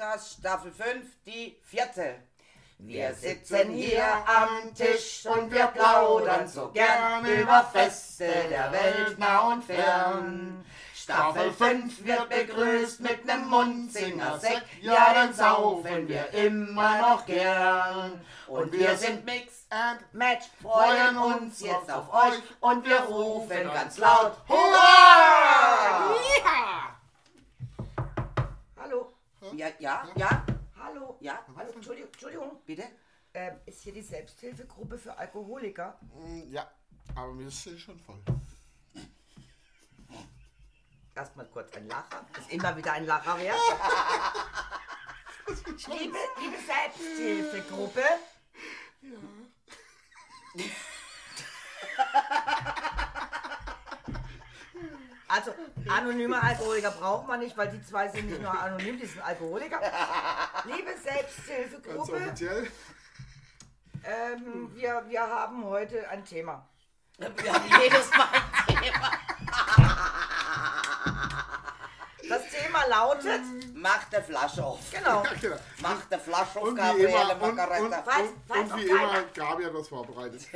Podcast Staffel 5, die vierte. Wir sitzen hier am Tisch und wir plaudern so gern über Feste der Welt nah und fern. Staffel 5 wird begrüßt mit nem Mundsinger-Sekt, ja, den saufen wir immer noch gern. Und wir sind Mix and Match, freuen uns jetzt auf euch und wir rufen ganz laut Hurra! Hallo. Ja, ja, ja. Hallo. Ja, hallo. Entschuldigung, Entschuldigung, bitte. Ähm, ist hier die Selbsthilfegruppe für Alkoholiker? Mm, Ja, aber wir sind schon voll. Erstmal kurz ein Lacher. Ist immer wieder ein Lacher wert. liebe, liebe Selbsthilfegruppe. Also, anonyme Alkoholiker braucht man nicht, weil die zwei sind nicht nur anonym, die sind Alkoholiker. Liebe Selbsthilfegruppe, ähm, wir, wir haben heute ein Thema. Wir haben jedes Mal ein Thema. Das Thema lautet, Mach der Flasche auf. genau, Ja, genau. Mach der Flasche auf, Und Gabriele immer, und, und, Margareta. Falls- und, falls und auch wie immer, Gabi hat was vorbereitet.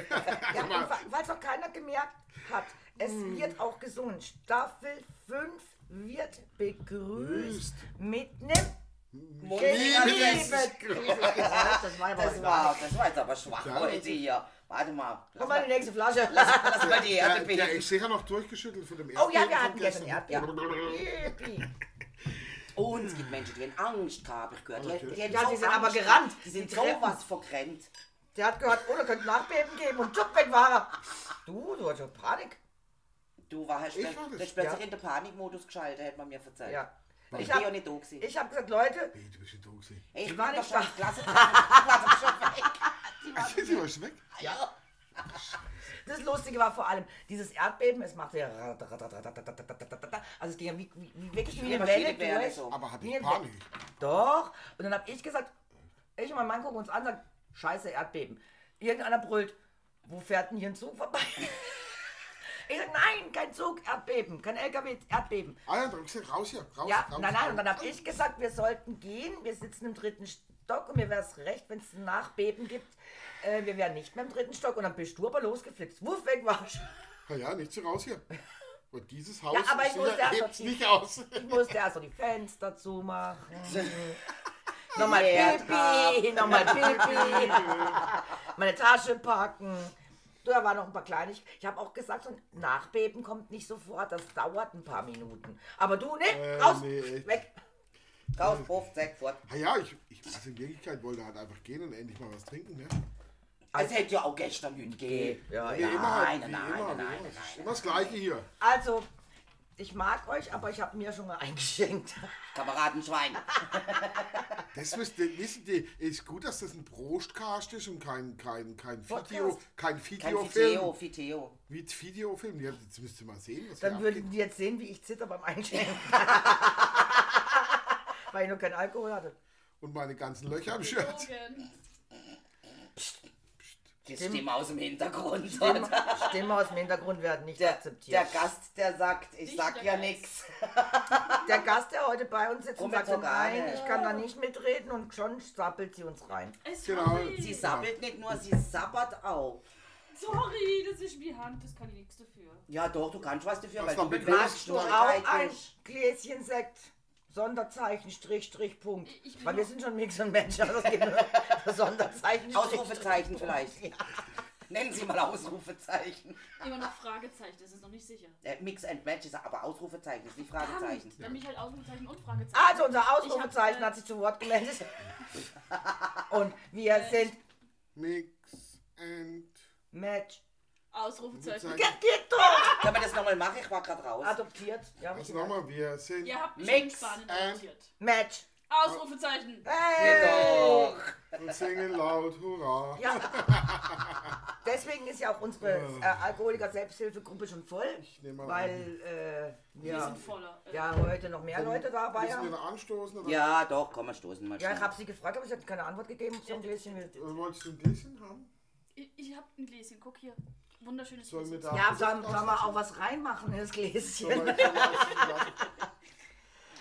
Ja, falls noch keiner gemerkt hat, es Hm. wird auch gesungen. Staffel 5 wird begrüßt Grüßt. mit einem Liebe. Das war Das war, das war jetzt aber schwach Ja. heute hier. Warte mal. Lass Komm mal die nächste Flasche. lass mal die Der, Erde der bilden. ist sicher noch durchgeschüttelt von dem Oh ja, wir hatten gestern. Yippie. Und es gibt Menschen, die haben Angst gehabt, hab ich gehört. Okay. Die, die, Ja, haben die so sind aber Angst gerannt. gehabt. Die sind Die sowas vergrennt. Der hat gehört, oh, da könnte Nachbeben geben und tschupp, weg war er. Du, du hast schon Panik. Du warst, Ich plötzlich- war das. plötzlich Ja. in den Panikmodus geschaltet, hätte man mir verzeiht. Ja. Ich Ich bin ja habe nicht da gewesen. ich hab gesagt, Leute, Hey, du bist schon da gewesen. Ich war bin nicht doch schon da. Klasse. Ich war doch schon weg. Sie war schon weg. Ja. das Lustige war vor allem, dieses Erdbeben, es machte ja also es ging ja wie, wie, wie wirklich wie eine Welle durch. so. Aber hatte Wie ich Panik. Doch. Und dann habe ich gesagt, ich und mein Mann gucken uns an, sagen, scheiße, Erdbeben. Irgendeiner brüllt, wo fährt denn hier ein Zug vorbei? Ich sag, nein, kein Zug, Erdbeben, kein LKW, Erdbeben. Ah ja, dann hab ich gesagt, raus hier, raus, Ja, raus. nein, nein, und dann raus. habe ich gesagt, wir sollten gehen, wir sitzen im dritten Stock und mir wäre es recht, wenn es ein Nachbeben gibt. Äh, wir wären nicht mehr im dritten Stock und dann bist du aber losgeflitzt. Wuff, weg warst Ja, ja, nicht so raus hier. Und dieses Haus Ja, aber ich ist musste sicher- erst die- nicht aus. Ich musste erst so die Fenster zumachen. nochmal Ja, Pipi, nochmal Pipi. Meine Tasche packen. Du, Da waren noch ein paar Kleinigkeiten. Ich habe auch gesagt, so ein Nachbeben kommt nicht sofort. Das dauert ein paar Minuten. Aber du, ne? Äh, raus, nee, weg. Raus, Puff, zack, fort. Ah ja, ich, ich also in Wirklichkeit wollte halt einfach gehen und endlich mal was trinken, ne? Es hätte ja auch gestern hingehen. Ja, ja. immer nein, nein, immer, nein, nein, immer. nein, Es ist Immer das Gleiche hier. Also, ich mag euch, aber ich habe mir schon mal eingeschenkt. Kameradenschwein. Das wisst ihr, wissen die, ist gut, dass das ein Prostcast ist und kein, kein, kein Video, Podcast. kein Kein Videofilm. Fiteo, Fiteo. Wie ein Videofilm. Ja, jetzt müsst ihr mal sehen, was Dann hier würden abgeht. die jetzt sehen, wie ich zitter beim Einschenken. Weil ich noch keinen Alkohol hatte. Und meine ganzen Löcher am Shirt. Logan. Die Stimme aus dem Hintergrund. Stimmen, Stimmen aus dem Hintergrund werden nicht Der, akzeptiert. der Gast, der sagt, ich Nicht sag ja nix. Der Gast, der heute bei uns sitzt und sagt, nein, ich kann da nicht mitreden und schon sappelt sie uns rein. Ey, Genau. Sie sabbelt nicht nur, sie sabbert auch. Sorry, das ist wie Hand, das kann ich nichts dafür. Ja doch, du kannst was dafür, Das weil ist doch du magst Auch Neuigkeiten. ein Gläschen Sekt. Sonderzeichen, Strich, Strich, Punkt. Ich- ich Weil bin wir sind schon Mix und Match, aber es gibt nur Sonderzeichen, Strich, Ausrufezeichen Strich, vielleicht. Punkt. Nennen Sie mal Ausrufezeichen. Immer noch Fragezeichen, das ist noch nicht sicher. Äh, Mix and Match ist aber Ausrufezeichen, ist nicht Fragezeichen. Dann mich halt Ausrufezeichen und Fragezeichen. Also unser Ausrufezeichen Ich hab, äh, hat sich zu Wort gemeldet. Und wir sind Mix and. Match. Ausrufezeichen. Geht, geht doch! Können wir das nochmal machen? Ich war gerade raus. Adoptiert. Ja, ich Also nochmal, wir sind. Ihr habt Mix Spanien and- adoptiert. Match. Ausrufezeichen. Hey! Und singen laut Hurra. Ja. Deswegen ist ja auch unsere äh, Alkoholiker-Selbsthilfegruppe schon voll, Ich nehme mal weil äh, Wir ja, sind voller. Äh, ja heute noch mehr Leute dabei Müssen wir haben. noch anstoßen? Oder? Ja, doch, komm, wir stoßen mal Ja, ich schnell. habe sie gefragt, aber sie hat keine Antwort gegeben. So ein Gläschen. Oder wolltest du ein Gläschen haben? Ich, ich hab ein Gläschen, guck hier. Wunderschönes Sollen wir Gläschen. da. Ja, sollen soll man auch was reinmachen in das Gläschen?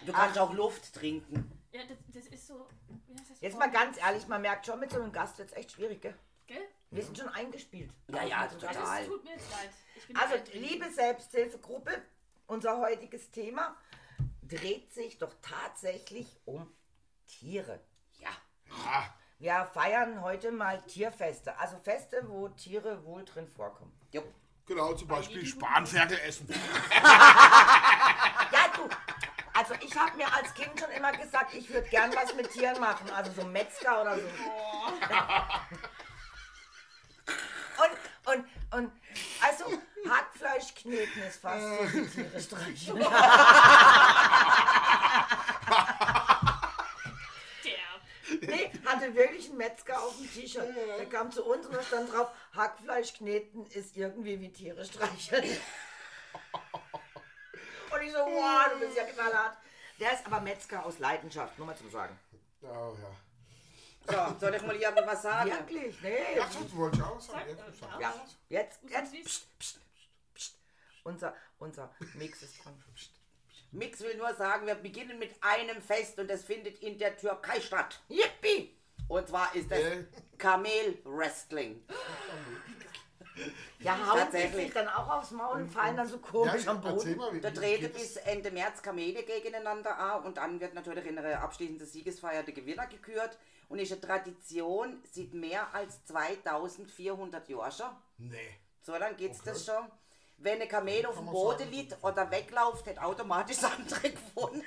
Du kannst auch Luft trinken. Ja, das, das ist so. Wie heißt das? Jetzt mal ganz ehrlich, man merkt schon, mit so einem Gast wird es echt schwierig, gell? Gell? Wir sind schon eingespielt. Ja, ja, Also, total. es tut mir jetzt leid. Ich bin Also, liebe Selbsthilfegruppe, unser heutiges Thema dreht sich doch tatsächlich um Tiere. Ja. Ah, Wir feiern heute mal Tierfeste, also Feste, wo Tiere wohl drin vorkommen. Jupp. genau, zum Beispiel Spanferkel essen. Ja, du, also ich habe mir als Kind schon immer gesagt, ich würde gern was mit Tieren machen, also so Metzger oder so. Und, und, und, also Hackfleisch kneten ist fast so wie Tiere streicheln. hatte wirklich einen Metzger auf dem T-Shirt. Der kam zu uns und da stand drauf, Hackfleisch kneten ist irgendwie wie Tiere streicheln. Und ich so, wow, du bist ja knallhart. Der ist aber Metzger aus Leidenschaft, nur mal zum Sagen. Oh, ja. So, soll ich mal irgendwas sagen? Wirklich, nee. Ja, das wollte ich auch sagen. Ja, jetzt, jetzt, pst, pst, pst. Unser, unser Mix ist dran. Mix will nur sagen, wir beginnen mit einem Fest und das findet in der Türkei statt. Yippie! Und zwar ist das Äh. Kamel Wrestling. Ja, hauen die Tatsächlich. sich dann auch aufs Maul und fallen dann so komisch Ja, am Boden. mal, wie, Da treten bis Ende März Kamele gegeneinander an und dann wird natürlich in einer abschließenden Siegesfeier der Gewinner gekürt. Und ist eine Tradition seit mehr als 2400 Jahren schon. Nee. So lange geht's Okay. das schon. Wenn ein Kamel auf dem Boden sagen. liegt oder wegläuft, hat automatisch andere gewonnen.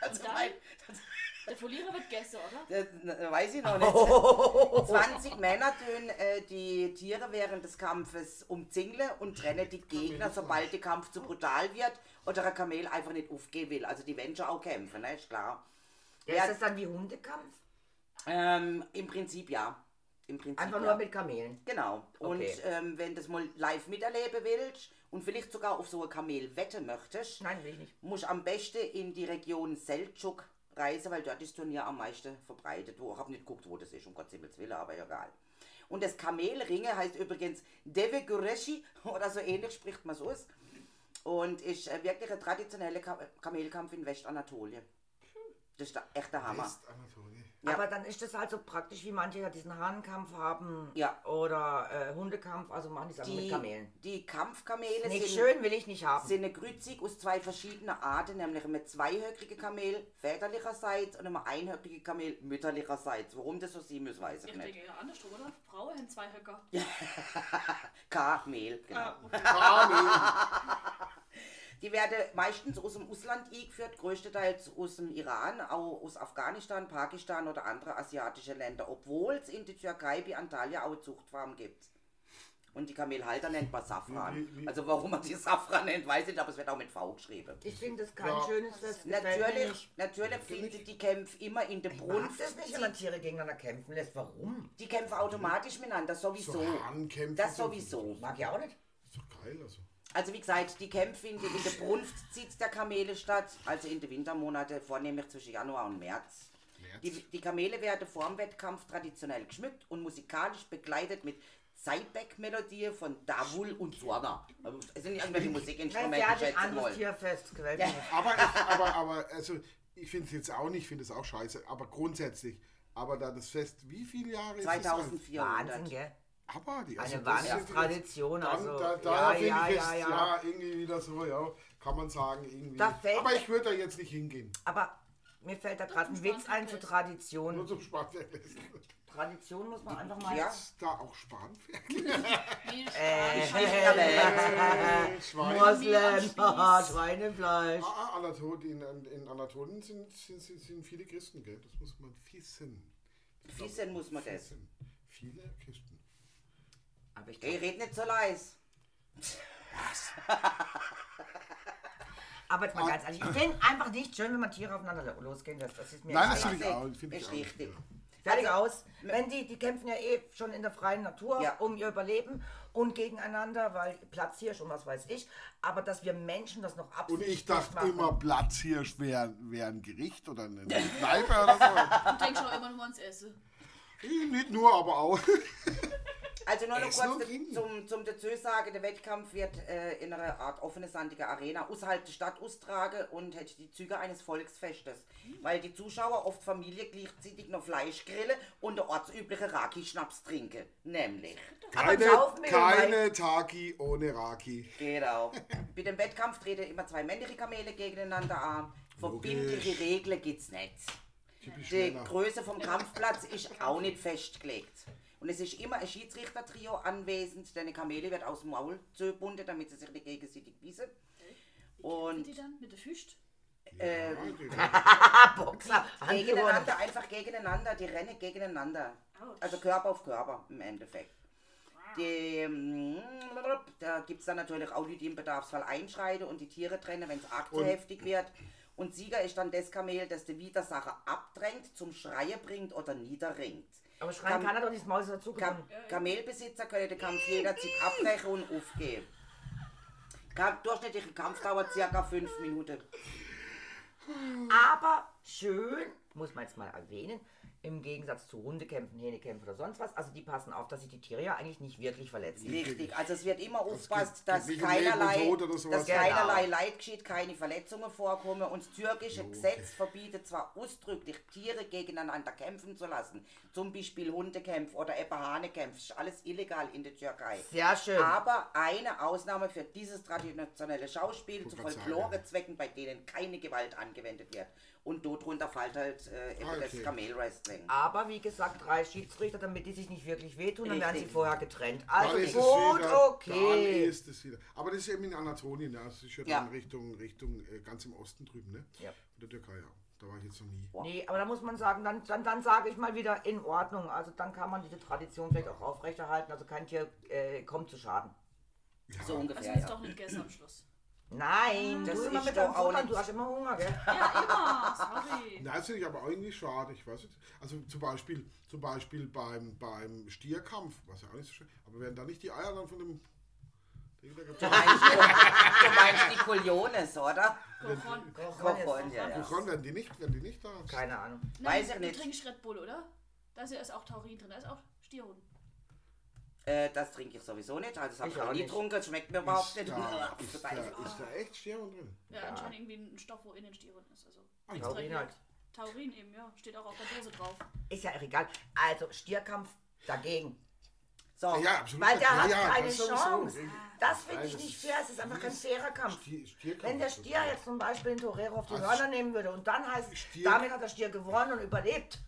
Also mein, Der Verlierer wird Gäste, oder? das, weiß ich noch nicht. 20 Männer tun äh, die Tiere während des Kampfes umzingeln und trennen die Gegner, sobald der Kampf zu brutal wird oder ein Kamel einfach nicht aufgehen will. Also die wollen schon auch kämpfen, ne? ist klar. Ja, Ja. ist das dann wie Hundekampf? Ähm, Im Prinzip ja. Im Prinzip Einfach ja. nur mit Kamelen. Genau. Und Okay. ähm, wenn du das mal live miterleben willst und vielleicht sogar auf so ein Kamel wetten möchtest, Nein, will ich nicht. musst du am besten in die Region Seltschuk reisen, weil dort ist Turnier am meisten verbreitet. Wo, ich habe nicht geguckt, wo das ist, um Gottes Willen, aber egal. Und das Kamelringen heißt übrigens Deve Gureshi oder so ähnlich spricht man es aus. Und ist äh, wirklich ein traditioneller Ka Kamelkampf in Westanatolien. Das ist der echte Hammer. Ja. Aber dann ist das halt so praktisch, wie manche ja diesen Hahnenkampf haben Ja. oder äh, Hundekampf, also machen die es einfach mit Die, Kamelen. die Kampfkamele Nicht sind, schön, will ich nicht haben. sind eine Grützig aus zwei verschiedenen Arten, nämlich ein zweihöckige Kamel väterlicherseits und ein einhöckige Kamel mütterlicherseits. Warum das so sein muss, weiß ich Ich nicht. denke eher andersrum, oder? Frauen haben zwei Höcker. Kamel, genau. Ah, okay. Ah, Die werden meistens aus dem Ausland eingeführt, größtenteils aus dem Iran, auch aus Afghanistan, Pakistan oder andere asiatische Länder, obwohl es in der Türkei bei Antalya auch Zuchtfarmen gibt. Und die Kamelhalter nennt man Safran. Wie- wie- Also warum man die Safran nennt, weiß ich nicht, aber es wird auch mit V geschrieben. Ich finde das kein Ja. schönes mir Natürlich, natürlich findet die Kämpfe immer in der Ich Brunft. das nicht, wenn man Tiere gegeneinander kämpfen lässt. Warum? Die kämpfen automatisch miteinander, sowieso. So das sowieso. Mag ich auch nicht. Ist doch geil, also. Also wie gesagt, die Kämpfe in der, in der Brunft zieht der Kamele statt, also in den Wintermonaten, vornehmlich zwischen Januar und März. März. Die, die Kamele werden vor dem Wettkampf traditionell geschmückt und musikalisch begleitet mit Zeitbeck-Melodie von Davul und Sorna. Also, Es sind irgendwelche Nein, Musikinstrumente, ich anderes mal. Tierfest. Nicht. Aber, ich, aber, aber, also, ich finde es jetzt auch nicht, ich finde es auch scheiße, aber grundsätzlich. Aber da das Fest, wie viele Jahre ist es alt? 2400. Wahnsinn, gell? Aber die Eine das ist Wahnsinnstradition, Dann, also, da, da ja, finde ja, ich jetzt, ja, ja, ja. irgendwie wieder so, ja, kann man sagen, irgendwie. Da fällt aber ich würde da jetzt nicht hingehen. Aber mir fällt da gerade ein Witz ein zu Spanferkel. Tradition. Nur zum Spanferkel. Tradition muss man einfach mal. Ja. Ist da auch Spanferkel? Äh, Schwein. Moslem, Spieß. Schweinefleisch. Ah, ah, Anatolien, in, in Anatolien sind, sind, sind, sind viele Christen, gell? Das muss man wissen. Wissen muss man das. Wissen. Viele Christen. Aber ich Ey, red nicht so leis. Aber jetzt mal ganz ehrlich, ich finde einfach nicht schön, wenn man Tiere aufeinander lo- losgehen lässt. Das ist mir Nein, das finde ich auch. Finde ich Ist auch. richtig. Fertig Also- aus. Wenn die, die kämpfen ja eh schon in der freien Natur Ja. um ihr Überleben und gegeneinander, weil Platz hier schon was weiß ich. Aber dass wir Menschen das noch Und absichtlich ich dachte machen. immer, Platzhirsch wäre wär ein Gericht oder eine Kneipe oder so. Du denkst auch immer nur ans Essen. Nicht nur, aber auch. Also nur noch kurz trinken. zum, zum dazu sagen, der Wettkampf wird äh, in einer Art offene, sandige Arena außerhalb der Stadt austragen und hätte die Züge eines Volksfestes. Weil die Zuschauer oft Familie gleichzeitig noch Fleisch grillen und der ortsübliche Raki-Schnaps trinken. Nämlich. Keine, keine Taki ohne Raki. Genau. Bei dem Wettkampf treten immer zwei männliche Kamele gegeneinander an. Verbindliche. Regeln gibt's nicht. Die. Größe vom Kampfplatz ist auch nicht festgelegt. Und es ist immer ein Schiedsrichtertrio anwesend, denn die Kamele wird aus dem Maul zugebunden, damit sie sich nicht gegenseitig bissen. Und die dann mit der Füßt? ähm, Ah, Boxer, gegeneinander, einfach gegeneinander, die rennen gegeneinander. Also Körper auf Körper im Endeffekt. Die, ähm, da gibt es dann natürlich auch die, die im Bedarfsfall einschreiten und die Tiere trennen, wenn es arg zu heftig wird. Und Sieger ist dann das Kamel, das die Widersacher abdrängt, zum Schreien bringt oder niederringt. Aber schreien Kam- kann er doch nicht, das Maul ist dazu Kam Kamelbesitzer können den Kampf jederzeit abbrechen und aufgeben. Kam, durchschnittliche Kampfdauer circa 5 Minuten. Aber schön, muss man jetzt mal erwähnen, im Gegensatz zu Hundekämpfen, Hähnekämpfen oder sonst was, also die passen auf, dass sich die Tiere ja eigentlich nicht wirklich verletzen. Richtig, also es wird immer geht dass um keinerlei, sowas. dass Genau. keinerlei Leid geschieht, keine Verletzungen vorkommen und das türkische Gesetz verbietet zwar ausdrücklich, Tiere gegeneinander kämpfen zu lassen, zum Beispiel Hundekämpfe oder eben Hanekämpfe, ist alles illegal in der Türkei. Sehr schön. Aber eine Ausnahme für dieses traditionelle Schauspiel zu. Folklorezwecken, bei denen keine Gewalt angewendet wird. Und darunter fällt halt äh, eben Ah, das okay. Kamelwrestling. Aber wie gesagt, drei Schiedsrichter, damit die sich nicht wirklich wehtun, dann werden sie vorher getrennt. Dann Also ist gut, wieder, Dann okay. ist es wieder. Aber das ist eben in Anatolien, ja. Das ist ja, Ja. dann Richtung, Richtung äh, ganz im Osten drüben, ne? Ja. In der Türkei, ja. Da war ich jetzt noch nie. Nee, aber da muss man sagen, dann, dann, dann sage ich mal wieder in Ordnung. Also dann kann man diese Tradition vielleicht auch aufrechterhalten. Also kein Tier äh, kommt zu Schaden. So Also ungefähr, jetzt ja. doch nicht gegessen am Schluss. Nein, Das du immer mit doch deinem auch Futtern, nicht- du hast immer Hunger, gell? Ja, immer. Sorry. Na, das finde ich aber eigentlich schade, ich weiß nicht. Also zum Beispiel, zum Beispiel beim, beim Stierkampf, was ja auch nicht so schön, aber werden da nicht die Eier dann von dem Ding da Du meinst, du meinst die Coliones, oder? Kochon. Kochon, ja, ja. Wovon werden die nicht, werden die nicht da? Keine Ahnung. Weiß ich Du nicht. trinkst Red Bull, oder? Da ist ja auch Taurin drin, da ist auch Stierhoden. Äh, das trinke ich sowieso nicht. Also das habe Ich ich noch auch nie nicht. getrunken. Das schmeckt mir überhaupt Ist nicht. da, ist, da, ist da echt Stierhoden drin? Ja, anscheinend irgendwie ein Stoff, wo in den Stierhoden ist. Also Ah, Taurin halt. Taurin eben, ja. Steht auch auf der Dose drauf. Ist ja egal. Also Stierkampf dagegen. So, Ja, absolut. Weil der ja, hat ja, keine das sowieso. Chance. Das finde ich das nicht fair. Es ist einfach kein fairer Kampf. Stier- Stierkampf Wenn der Stier das. jetzt zum Beispiel den Torero auf die Hörner nehmen würde und dann heißt, Stier- damit hat der Stier gewonnen und überlebt.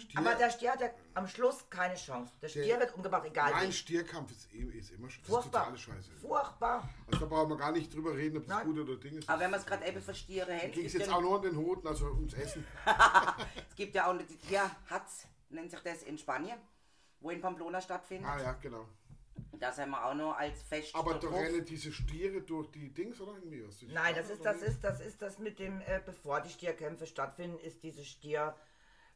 Stier, Aber der Stier hat ja am Schluss keine Chance. Der Stier wird umgebracht, egal Nein, wie. Stierkampf ist, eh- ist immer sch- das ist Furchtbar. totale Scheiße. Furchtbar. Also da brauchen wir gar nicht drüber reden, ob das Nein. gut oder Ding ist. aber wenn man es gerade eben verstieren hätte, ging es jetzt auch nur um den Hoden, also ums Essen. es gibt ja auch die Tierhatz, nennt sich das in Spanien, wo in Pamplona stattfindet. Ah ja, genau. Das haben wir auch noch als Fest Aber da rennen diese Stiere durch die Dings oder irgendwie was? Nein, das ist das ist das ist das mit dem, äh, bevor die Stierkämpfe stattfinden, ist diese Stier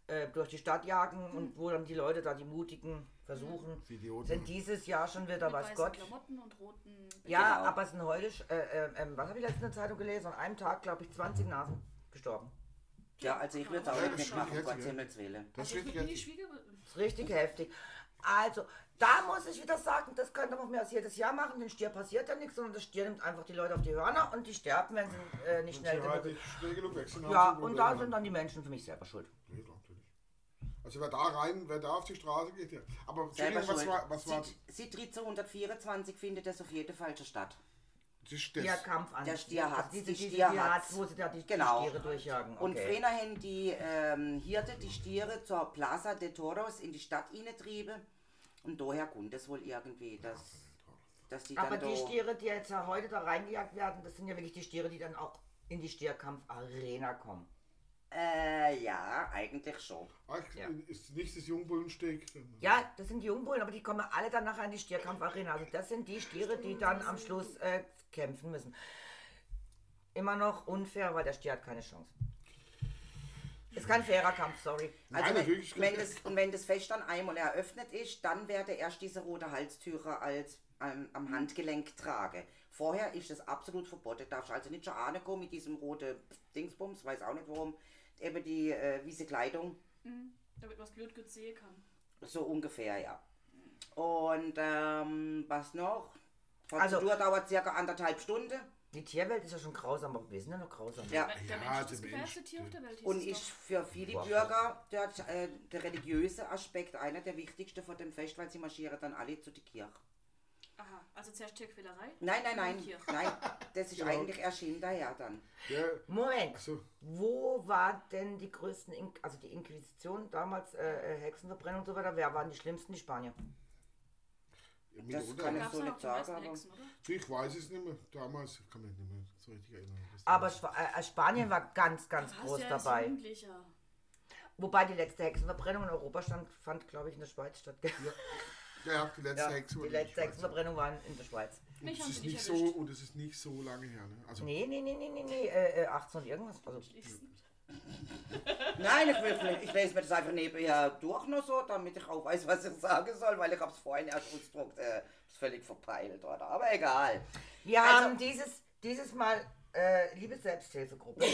äh, durch die Stadt jagen und wo dann die Leute da die Mutigen versuchen, Die Idioten. sind dieses Jahr schon wieder, Mit weißen Gott. Klamotten und roten. Ja, Genau. aber es sind heute, äh, äh, ähm, was habe ich letztens in der Zeitung gelesen? An einem Tag, glaube ich, 20 Nasen gestorben. Ja, also ich würde es auch Ja, nicht das mitmachen, um stimmt, Gottes ja. Himmels Willen. Das Also. Das ist richtig heftig. Also, da muss ich wieder sagen, das könnte man mehr als jedes Jahr machen. Den Stier passiert ja nichts, sondern der Stier nimmt einfach die Leute auf die Hörner und die sterben, wenn sie äh, nicht schnell sie halt genug. schnell genug Ja, und da sind dann die Menschen für mich selber schuld. Ja. Also wer da rein, wer da auf die Straße geht, ja. Aber Entschuldigung, was war, was war seit 1324 findet das auf jeden Fall schon statt. das? Stierkampf an. Der Stierhatz, Also diese, die Stierhatz. Stierhatz, wo sie da die, Genau. die Stiere durchjagen. Und Okay. früher haben die ähm, Hirte die Stiere zur Plaza de Toros in die Stadt reingetrieben. Und daher kommt es wohl irgendwie, dass, dass die Aber dann die da... Stiere, die jetzt ja heute da reingejagt werden, das sind ja wirklich die Stiere, die dann auch in die Stierkampf-Arena kommen. Äh, ja, eigentlich schon. Ach, Ja. ist nicht das Jungbullensteg? Ja, das sind die Jungbullen, aber die kommen alle dann nachher in die Stierkampfarena. Also das sind die Stiere, die dann am Schluss äh, kämpfen müssen. Immer noch unfair, weil der Stier hat keine Chance. Ist kein fairer Kampf, sorry. Also Nein, wenn, wenn, das, und wenn das Fest dann einmal eröffnet ist, dann werde erst diese rote Halstüre als ähm, am Handgelenk trage. Vorher ist es absolut verboten. Darfst also nicht schon ankommen mit diesem roten Dingsbums, weiß auch nicht warum. Eben die äh, wiese Kleidung, Mhm. Damit man es blöd gut sehen kann. so ungefähr, ja. Und ähm, was noch? Also- Prozedur dauert circa anderthalb Stunden. Die Tierwelt ist ja schon grausam, aber wir sind ja noch grausam. Ja. Der Ja, Mensch ist das der gefährlichste Tier auf der Welt. Und ist für viele. Bürger dort äh, der religiöse Aspekt einer der wichtigsten von dem Fest, weil sie marschieren dann alle zu der Kirche. Aha, also zuerst Tierquälerei? Nein, nein, nein, nein, das ist Genau. eigentlich erst hinterher dann. Der, Moment, so, wo war denn die größten, In also die Inquisition damals, äh, äh, Hexenverbrennung und so weiter, wer waren die schlimmsten? Die Spanier. mitunter. kann Da ich so nicht sagen, aber- Hexen, oder? Ich weiß es nicht mehr. Damals kann mich nicht mehr so richtig erinnern. Das Aber damals- Schwa- äh, Spanien war ganz, ganz Du warst groß ja dabei. Wobei die letzte Hexenverbrennung in Europa stand, fand, glaube ich, in der Schweiz statt. ja, die letzte Ja, Hexe die letzte. Hexenverbrennung war in der Schweiz. Und es ist nicht nicht so und es ist nicht so lange her. Ne? Also Nee, nee, nee, nee, nee, nee, äh, äh, 18 und irgendwas. Also, Nein, ich, will, ich lese mir das einfach nebenher durch nur so, damit ich auch weiß, was ich sagen soll, weil ich habe es vorhin erst ausgedruckt, äh, ist völlig verpeilt, oder? Aber egal. wir Also- haben dieses, dieses Mal, äh, liebe Selbsthilfegruppe.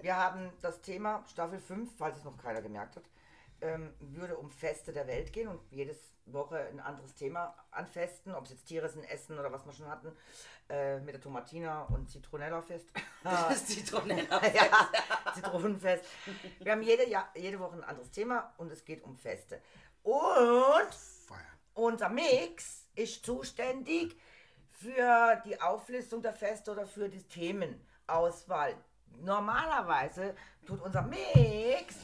wir haben das Thema Staffel 5, falls es noch keiner gemerkt hat, ähm, würde um Feste der Welt gehen und jedes Woche ein anderes Thema an Festen, ob es jetzt Tiere sind, Essen oder was wir schon hatten, äh, mit der Tomatina und Zitronella-Fest. Das ist Zitronella. ja, Zitronenfest. Wir haben jede, Jahr, jede Woche ein anderes Thema und es geht um Feste. Und unser Mix ist zuständig für die Auflistung der Feste oder für die Themenauswahl. Normalerweise tut unser Mix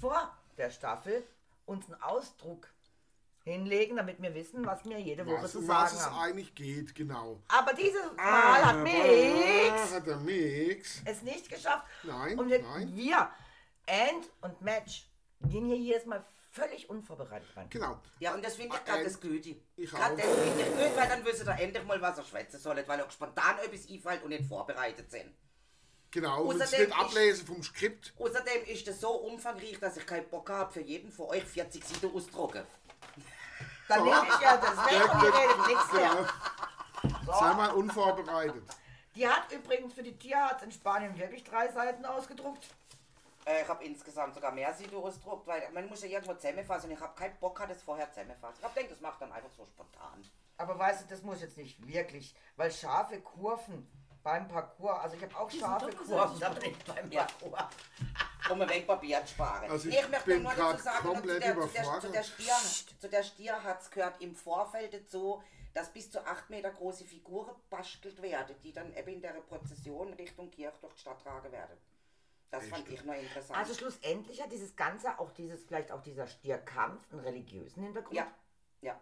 vor der Staffel uns einen Ausdruck hinlegen, damit wir wissen, was wir jede Woche Was, zu um was sagen es haben. eigentlich geht, genau. Aber dieses Mal hat Ah, Mix Hat der Mix. es nicht geschafft. Nein, und wir, nein. wir, End und Match, gehen hier jedes Mal völlig unvorbereitet rein. Genau. Ja, und das finde ich gerade Ähm, das Gute. ich Gerade auch. das finde ich gut, weil dann wisst ihr endlich mal, was ihr schwätzen sollt, weil ihr auch spontan etwas einfällt und nicht vorbereitet sind. Genau. Und es Außerdem nicht ablesen vom Skript. Außerdem ist das so umfangreich, dass ich keinen Bock habe, für jeden von euch 40 Seiten ausdrucken. Dann nehme ich ja das weg und ihr redet nichts mehr. Ja. Sei mal unvorbereitet. Die hat übrigens für die Tierarzt in Spanien wirklich drei Seiten ausgedruckt. Äh, ich habe insgesamt sogar mehr Seiten ausgedruckt, weil man muss ja irgendwo zusammenfassen und ich habe keinen Bock, das vorher zusammenfassen. Ich habe gedacht, das macht dann einfach so spontan. Aber weißt du, das muss jetzt nicht wirklich, weil scharfe Kurven beim Parcours, also ich habe auch scharfe Kurven, aber nicht beim Ja. Parcours. Um ein wenig Papier zu sparen. Also ich Nee, möchte bin nur dazu sagen, noch zu der, zu der, zu der Stier, zu der Stier hat es gehört im Vorfeld dazu, dass bis zu 8 Meter große Figuren bastelt werden, die dann eben in der Prozession Richtung Kirche durch die Stadt tragen werden. Das fand ich noch interessant. Also schlussendlich hat dieses Ganze, auch dieses, vielleicht auch dieser Stierkampf, einen religiösen Hintergrund. ja, ja.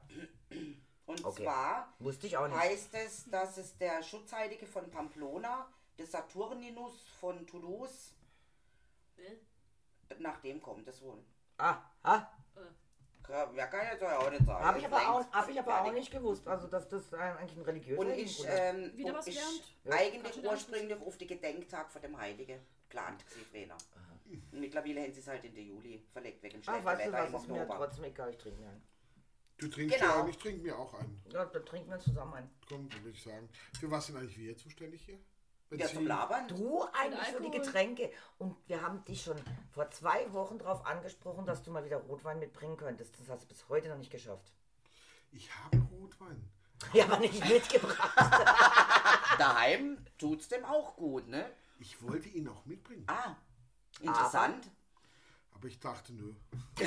Und Okay. zwar Wusste ich auch nicht. heißt es, dass es der Schutzheilige von Pamplona, der Saturninus von Toulouse, Äh, nach dem kommt es wohl. Ah, ah. Ja, Wer kann jetzt auch nicht sagen. Habe ich, aber auch, hab ich aber auch nicht gewusst, also dass das eigentlich ein religiöser Und hat. ähm, Wieder und was ist gelernt? eigentlich ursprünglich auf den Gedenktag von dem Heiligen geplant gewesen, mittlerweile haben sie es halt in den Juli verlegt, wegen weißt du Wetter im was, ist mir Oktober. trotzdem egal, ich trinke mir einen. Du trinkst Genau. ja ein, ich trinke mir auch einen. Ja, dann trinken wir zusammen einen. Komm, dann würde ich sagen. Für was sind eigentlich wir zuständig hier? Ja, zum Labern. Du eigentlich für die. Getränke. Und wir haben dich schon vor zwei Wochen darauf angesprochen, dass du mal wieder Rotwein mitbringen könntest. Das hast du bis heute noch nicht geschafft. Ich habe Rotwein. Ja, aber nicht mitgebracht. Daheim tut's dem auch gut, ne? Ich wollte ihn auch mitbringen. Ah, interessant. Aber ich dachte, nö.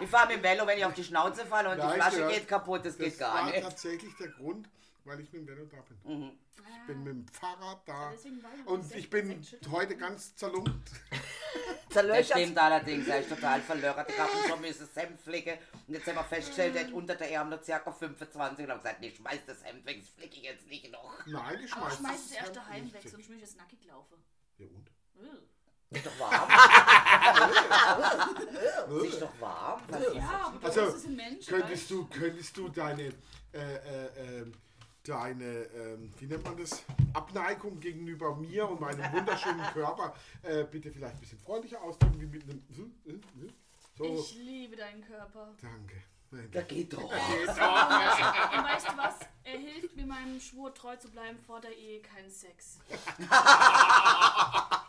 Ich fahre mit dem Velo, wenn ich auf die Schnauze falle und die Nein, Flasche ja. geht kaputt, das, geht Das gar war nicht. tatsächlich der Grund, weil ich mit dem Velo da bin. Mhm. Ich bin mit dem Fahrrad da. War Und ich bin heute ganz zerlumpt. Das Zerlöchert. stimmt allerdings, er ist total verlöchert. Ich habe schon müssen das Hemd flicken und jetzt haben wir festgestellt, er hat unter der noch ca. 25 und haben gesagt, nee, schmeiß das Hemd weg, das flicke ich jetzt nicht noch. Nein, ich Aber schmeiß schmeiß das es erst Hemd daheim nicht weg, weg. sonst will ich jetzt nackig laufen. Ja, und? Äh. Ist doch warm. ist doch warm. Ja, aber Also, ist ein Mensch. Könntest du, könntest du deine, äh, äh, ähm, deine, ähm, wie nennt man das, Abneigung gegenüber mir und meinem wunderschönen Körper äh, bitte vielleicht ein bisschen freundlicher ausdrücken, wie mit einem, hm, hm, hm. so, Ich liebe deinen Körper. danke. Da geht doch. Und weißt du was? Er hilft mir meinem Schwur treu zu bleiben vor der Ehe keinen Sex.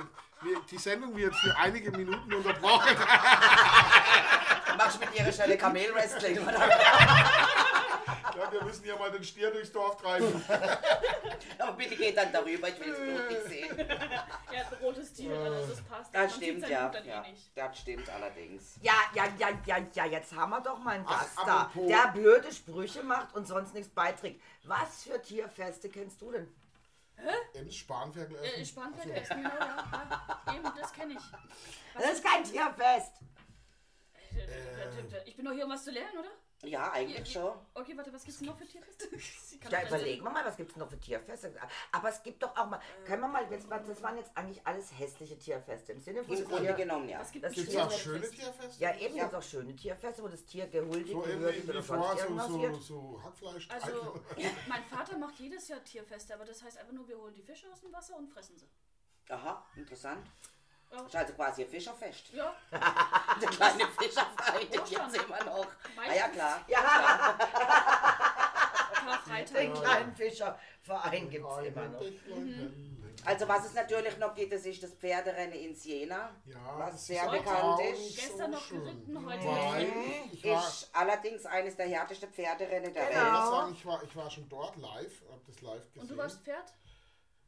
Ähm, wir, die Sendung wird für einige Minuten unterbrochen. Machst mit ihrer Stelle Kamelwrestling? Ja, wir müssen ja mal den Stier durchs Dorf treiben. Aber bitte geht dann darüber, ich will es Blut nicht sehen. Er hat ein rotes Tier, also das passt. Das Man stimmt, ja. Blut dann eh ja. nicht. Das stimmt allerdings. Ja, ja, ja, ja, ja, jetzt haben wir doch mal einen Ach, Gast da, apropos- der blöde Sprüche macht und sonst nichts beiträgt. Was für Tierfeste kennst du denn? Ems Spanferkel Äh, essen. Spanferkel essen, genau, ja. ja. Eben, das kenne ich. Was Das ist kein Tierfest. Äh, Ich bin doch hier, um was zu lernen, oder? Ja, eigentlich schon. Okay, warte, was gibt's denn noch für Tierfeste? Ja, das- überlegen wir mal, was gibt es noch für Tierfeste? Aber es gibt doch auch mal, können wir mal, jetzt, das waren jetzt eigentlich alles hässliche Tierfeste. Im Sinne von Im das Grunde Tier, genommen, ja. Gibt Das es Gibt es auch schöne Tierfeste? ja, eben gibt es auch schöne Tierfeste, wo das Tier gehuldigt, So gewürdigt oder sonst so, irgendwas so, wird. so Hackfleisch. Also, mein Vater macht jedes Jahr Tierfeste, aber das heißt einfach nur, wir holen die Fische aus dem Wasser und fressen sie. Aha, interessant. Ja. Ist also quasi ein Fischerfest. Ja, Der kleine Fischerverein, den Ostern. gibt's immer noch. Ah ja, klar. Ja, Karfreitag. den kleinen Fischerverein gibt es immer noch. Also was es natürlich noch gibt, das ist das Pferderennen in Siena, Ja, was das sehr bekannt ist. Gestern noch schön. geritten, heute Nein, ich war, Ist allerdings eines der härtesten Pferderennen der ich Genau. Welt. muss sagen, ich war, ich war schon dort live, hab das live gesehen. Und du warst Pferd?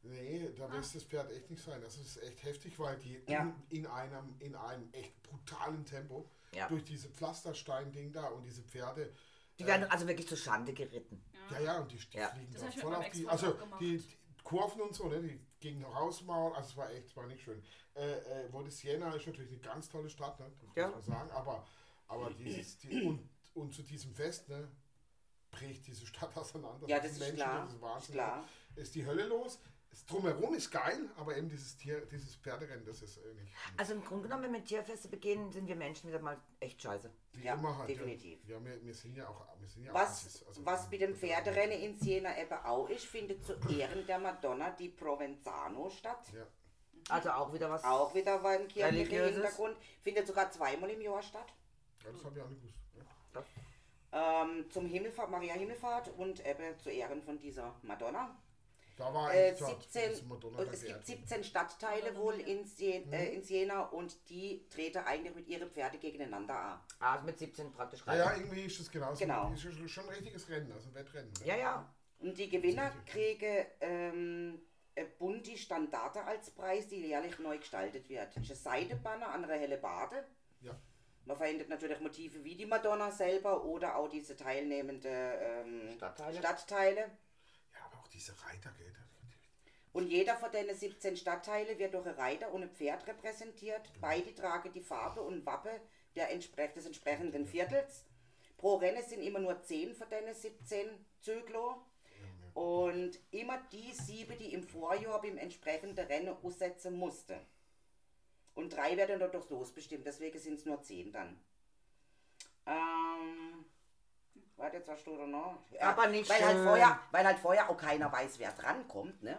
Nee, da lässt das Pferd echt nicht sein. Das ist echt heftig, weil die Ja. in, in, einem, in einem echt brutalen Tempo Ja. durch diese Pflasterstein-Ding da und diese Pferde. Die werden also wirklich zu Schande geritten. Ja, ja, und die, die Ja. fliegen Das da voll auf die. Also die, die Kurven und so, ne, die gegen Rausmauern, also es war echt, es war nicht schön. Äh, äh, Siena ist natürlich eine ganz tolle Stadt, ne, das Ja. muss man sagen, aber, aber dieses, die, und, und zu diesem Fest, ne, bricht diese Stadt auseinander. Ja, Die das ist Menschen, klar. Das ist klar. Ist die Hölle los. Das Drumherum ist geil, aber eben dieses Tier, dieses Pferderennen, das ist nicht. Also im Grunde genommen, wenn wir Tierfeste begehen, sind wir Menschen wieder mal echt scheiße. Ja, immer halt, definitiv. Ja, wir, wir sind ja auch. Wir sind ja Was, Assis, also- was mit dem Pferderennen in Siena eben auch ist, findet zu Ehren der Madonna die Provenzano statt. Ja. Also auch wieder was. Auch wieder war ein kirchlicher Religiöses. Hintergrund. Findet sogar zweimal im Jahr statt. ja, das habe ich auch nicht gewusst. Ja. Ähm, zum Himmelfahrt, Maria Himmelfahrt und eben zu Ehren von dieser Madonna. Da war Äh, ich dort, 17, das Madonna und es gibt geehrt. 17 Stadtteile wohl in, Sien, äh, in Siena und die treten eigentlich mit ihren Pferde gegeneinander an. Ah, mit 17 praktisch Ja, rein. ja, irgendwie ist das genauso. Genau. Ist schon- ein richtiges Rennen, also ein Wettrennen. Ne? Ja, ja. Und die Gewinner kriegen ähm, eine bunte Standarte als Preis, die jährlich neu gestaltet wird. Das ist ein Seidebanner an einer helle Bade. Ja. Man verwendet natürlich Motive wie die Madonna selber oder auch diese teilnehmenden ähm, Stadtteile. Stadtteile. Diese Reiter, gell? Und jeder von den 17 Stadtteile wird durch einen Reiter und ein Pferd repräsentiert. Beide tragen die Farbe und Wappe der entsprech des entsprechenden Viertels. Pro Rennen sind immer nur 10 von den 17 Züglo. Und immer die sieben, die im Vorjahr beim entsprechenden Rennen aussetzen mussten. Und drei werden dort durchs Los bestimmt, deswegen sind es nur 10 dann. Ähm, warte, steht da noch? Ja, Aber nicht weil halt, schön. vorher, weil halt vorher auch keiner weiß, wer drankommt, ne?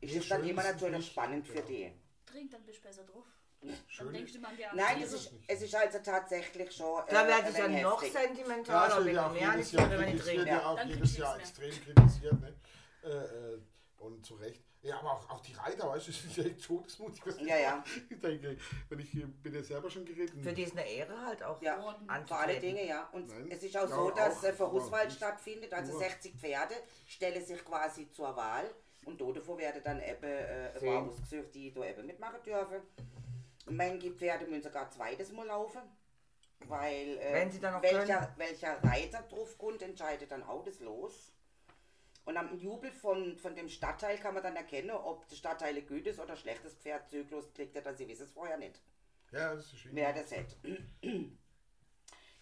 Ist dann immer natürlich nicht, spannend ja. für die. Trink, dann bist du besser drauf. Schön Dann denkst du mal an die Nein, es ist, es ist also tatsächlich schon. Da äh, werde ich ja noch. Ja, sentimentaler, es wenn ja ich auch mehr jedes nicht wenn ich trinke. ja auch Dann jedes Jahr extrem kritisiert, ne? Äh, äh, und zu Recht. Ja, aber auch, auch die Reiter, weißt du, das ist ja echt todesmutig. was Ja, ja. Ich denke, wenn ich hier bin ja selber schon geritten. Für die ist eine Ehre halt auch Ja, vor alle. Dinge, ja. Und Nein. es ist auch Ja, so, dass auch, äh, Verhuswahl aber stattfindet. Also nur. 60 Pferde stellen sich quasi zur Wahl. Und davon werden dann eben äh, ein Zehn. paar ausgesucht, die da eben mitmachen dürfen. Manche Pferde müssen sogar zweites Mal laufen. Weil äh, Wenn sie dann noch welcher, können. welcher Reiter drauf kommt, entscheidet dann auch das Los. Und am Jubel von, von dem Stadtteil kann man dann erkennen, ob der Stadtteil ein gutes oder schlechtes Pferd Zyklus kriegt. Er, sie wissen es vorher nicht, Ja, das ist schön. wer das hat.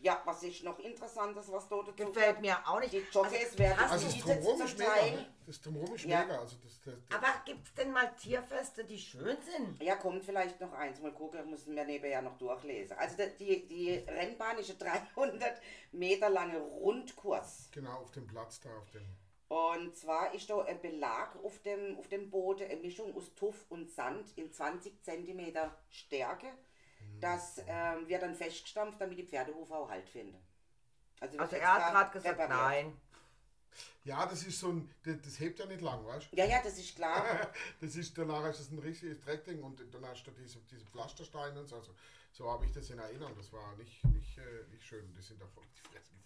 Ja, was ist noch Interessantes, was dort dazu Gefällt mir auch nicht. Die Jockeys werden hast Also das Drumherum ist mega? Das Drumherum ist Ja. mega. Also das, das, das, Aber gibt es denn mal Tierfeste, die schön sind? Ja, kommt vielleicht noch eins. Mal gucken, müssen wir nebenher noch durchlesen. Also die- die, die Rennbahn ist ein 300 Meter lange Rundkurs. genau, auf dem Platz da, auf dem... Und zwar ist da ein Belag auf dem, auf dem Boden, eine Mischung aus Tuff und Sand in 20 cm Stärke. Das ähm, wird dann festgestampft, damit die Pferdehufe auch Halt finden. Also extra er hat gerade gesagt, repariert. nein. Ja, das ist so ein, das, das hebt ja nicht lang, weißt du? Ja, ja, das ist klar. Das ist, danach ist es ein richtiges Dreckding und dann hast du diese, diese Pflastersteine und so. Also, so habe ich das in Erinnerung. Das war nicht, nicht, äh, nicht schön. Die sind da voll die Fresse gefallen.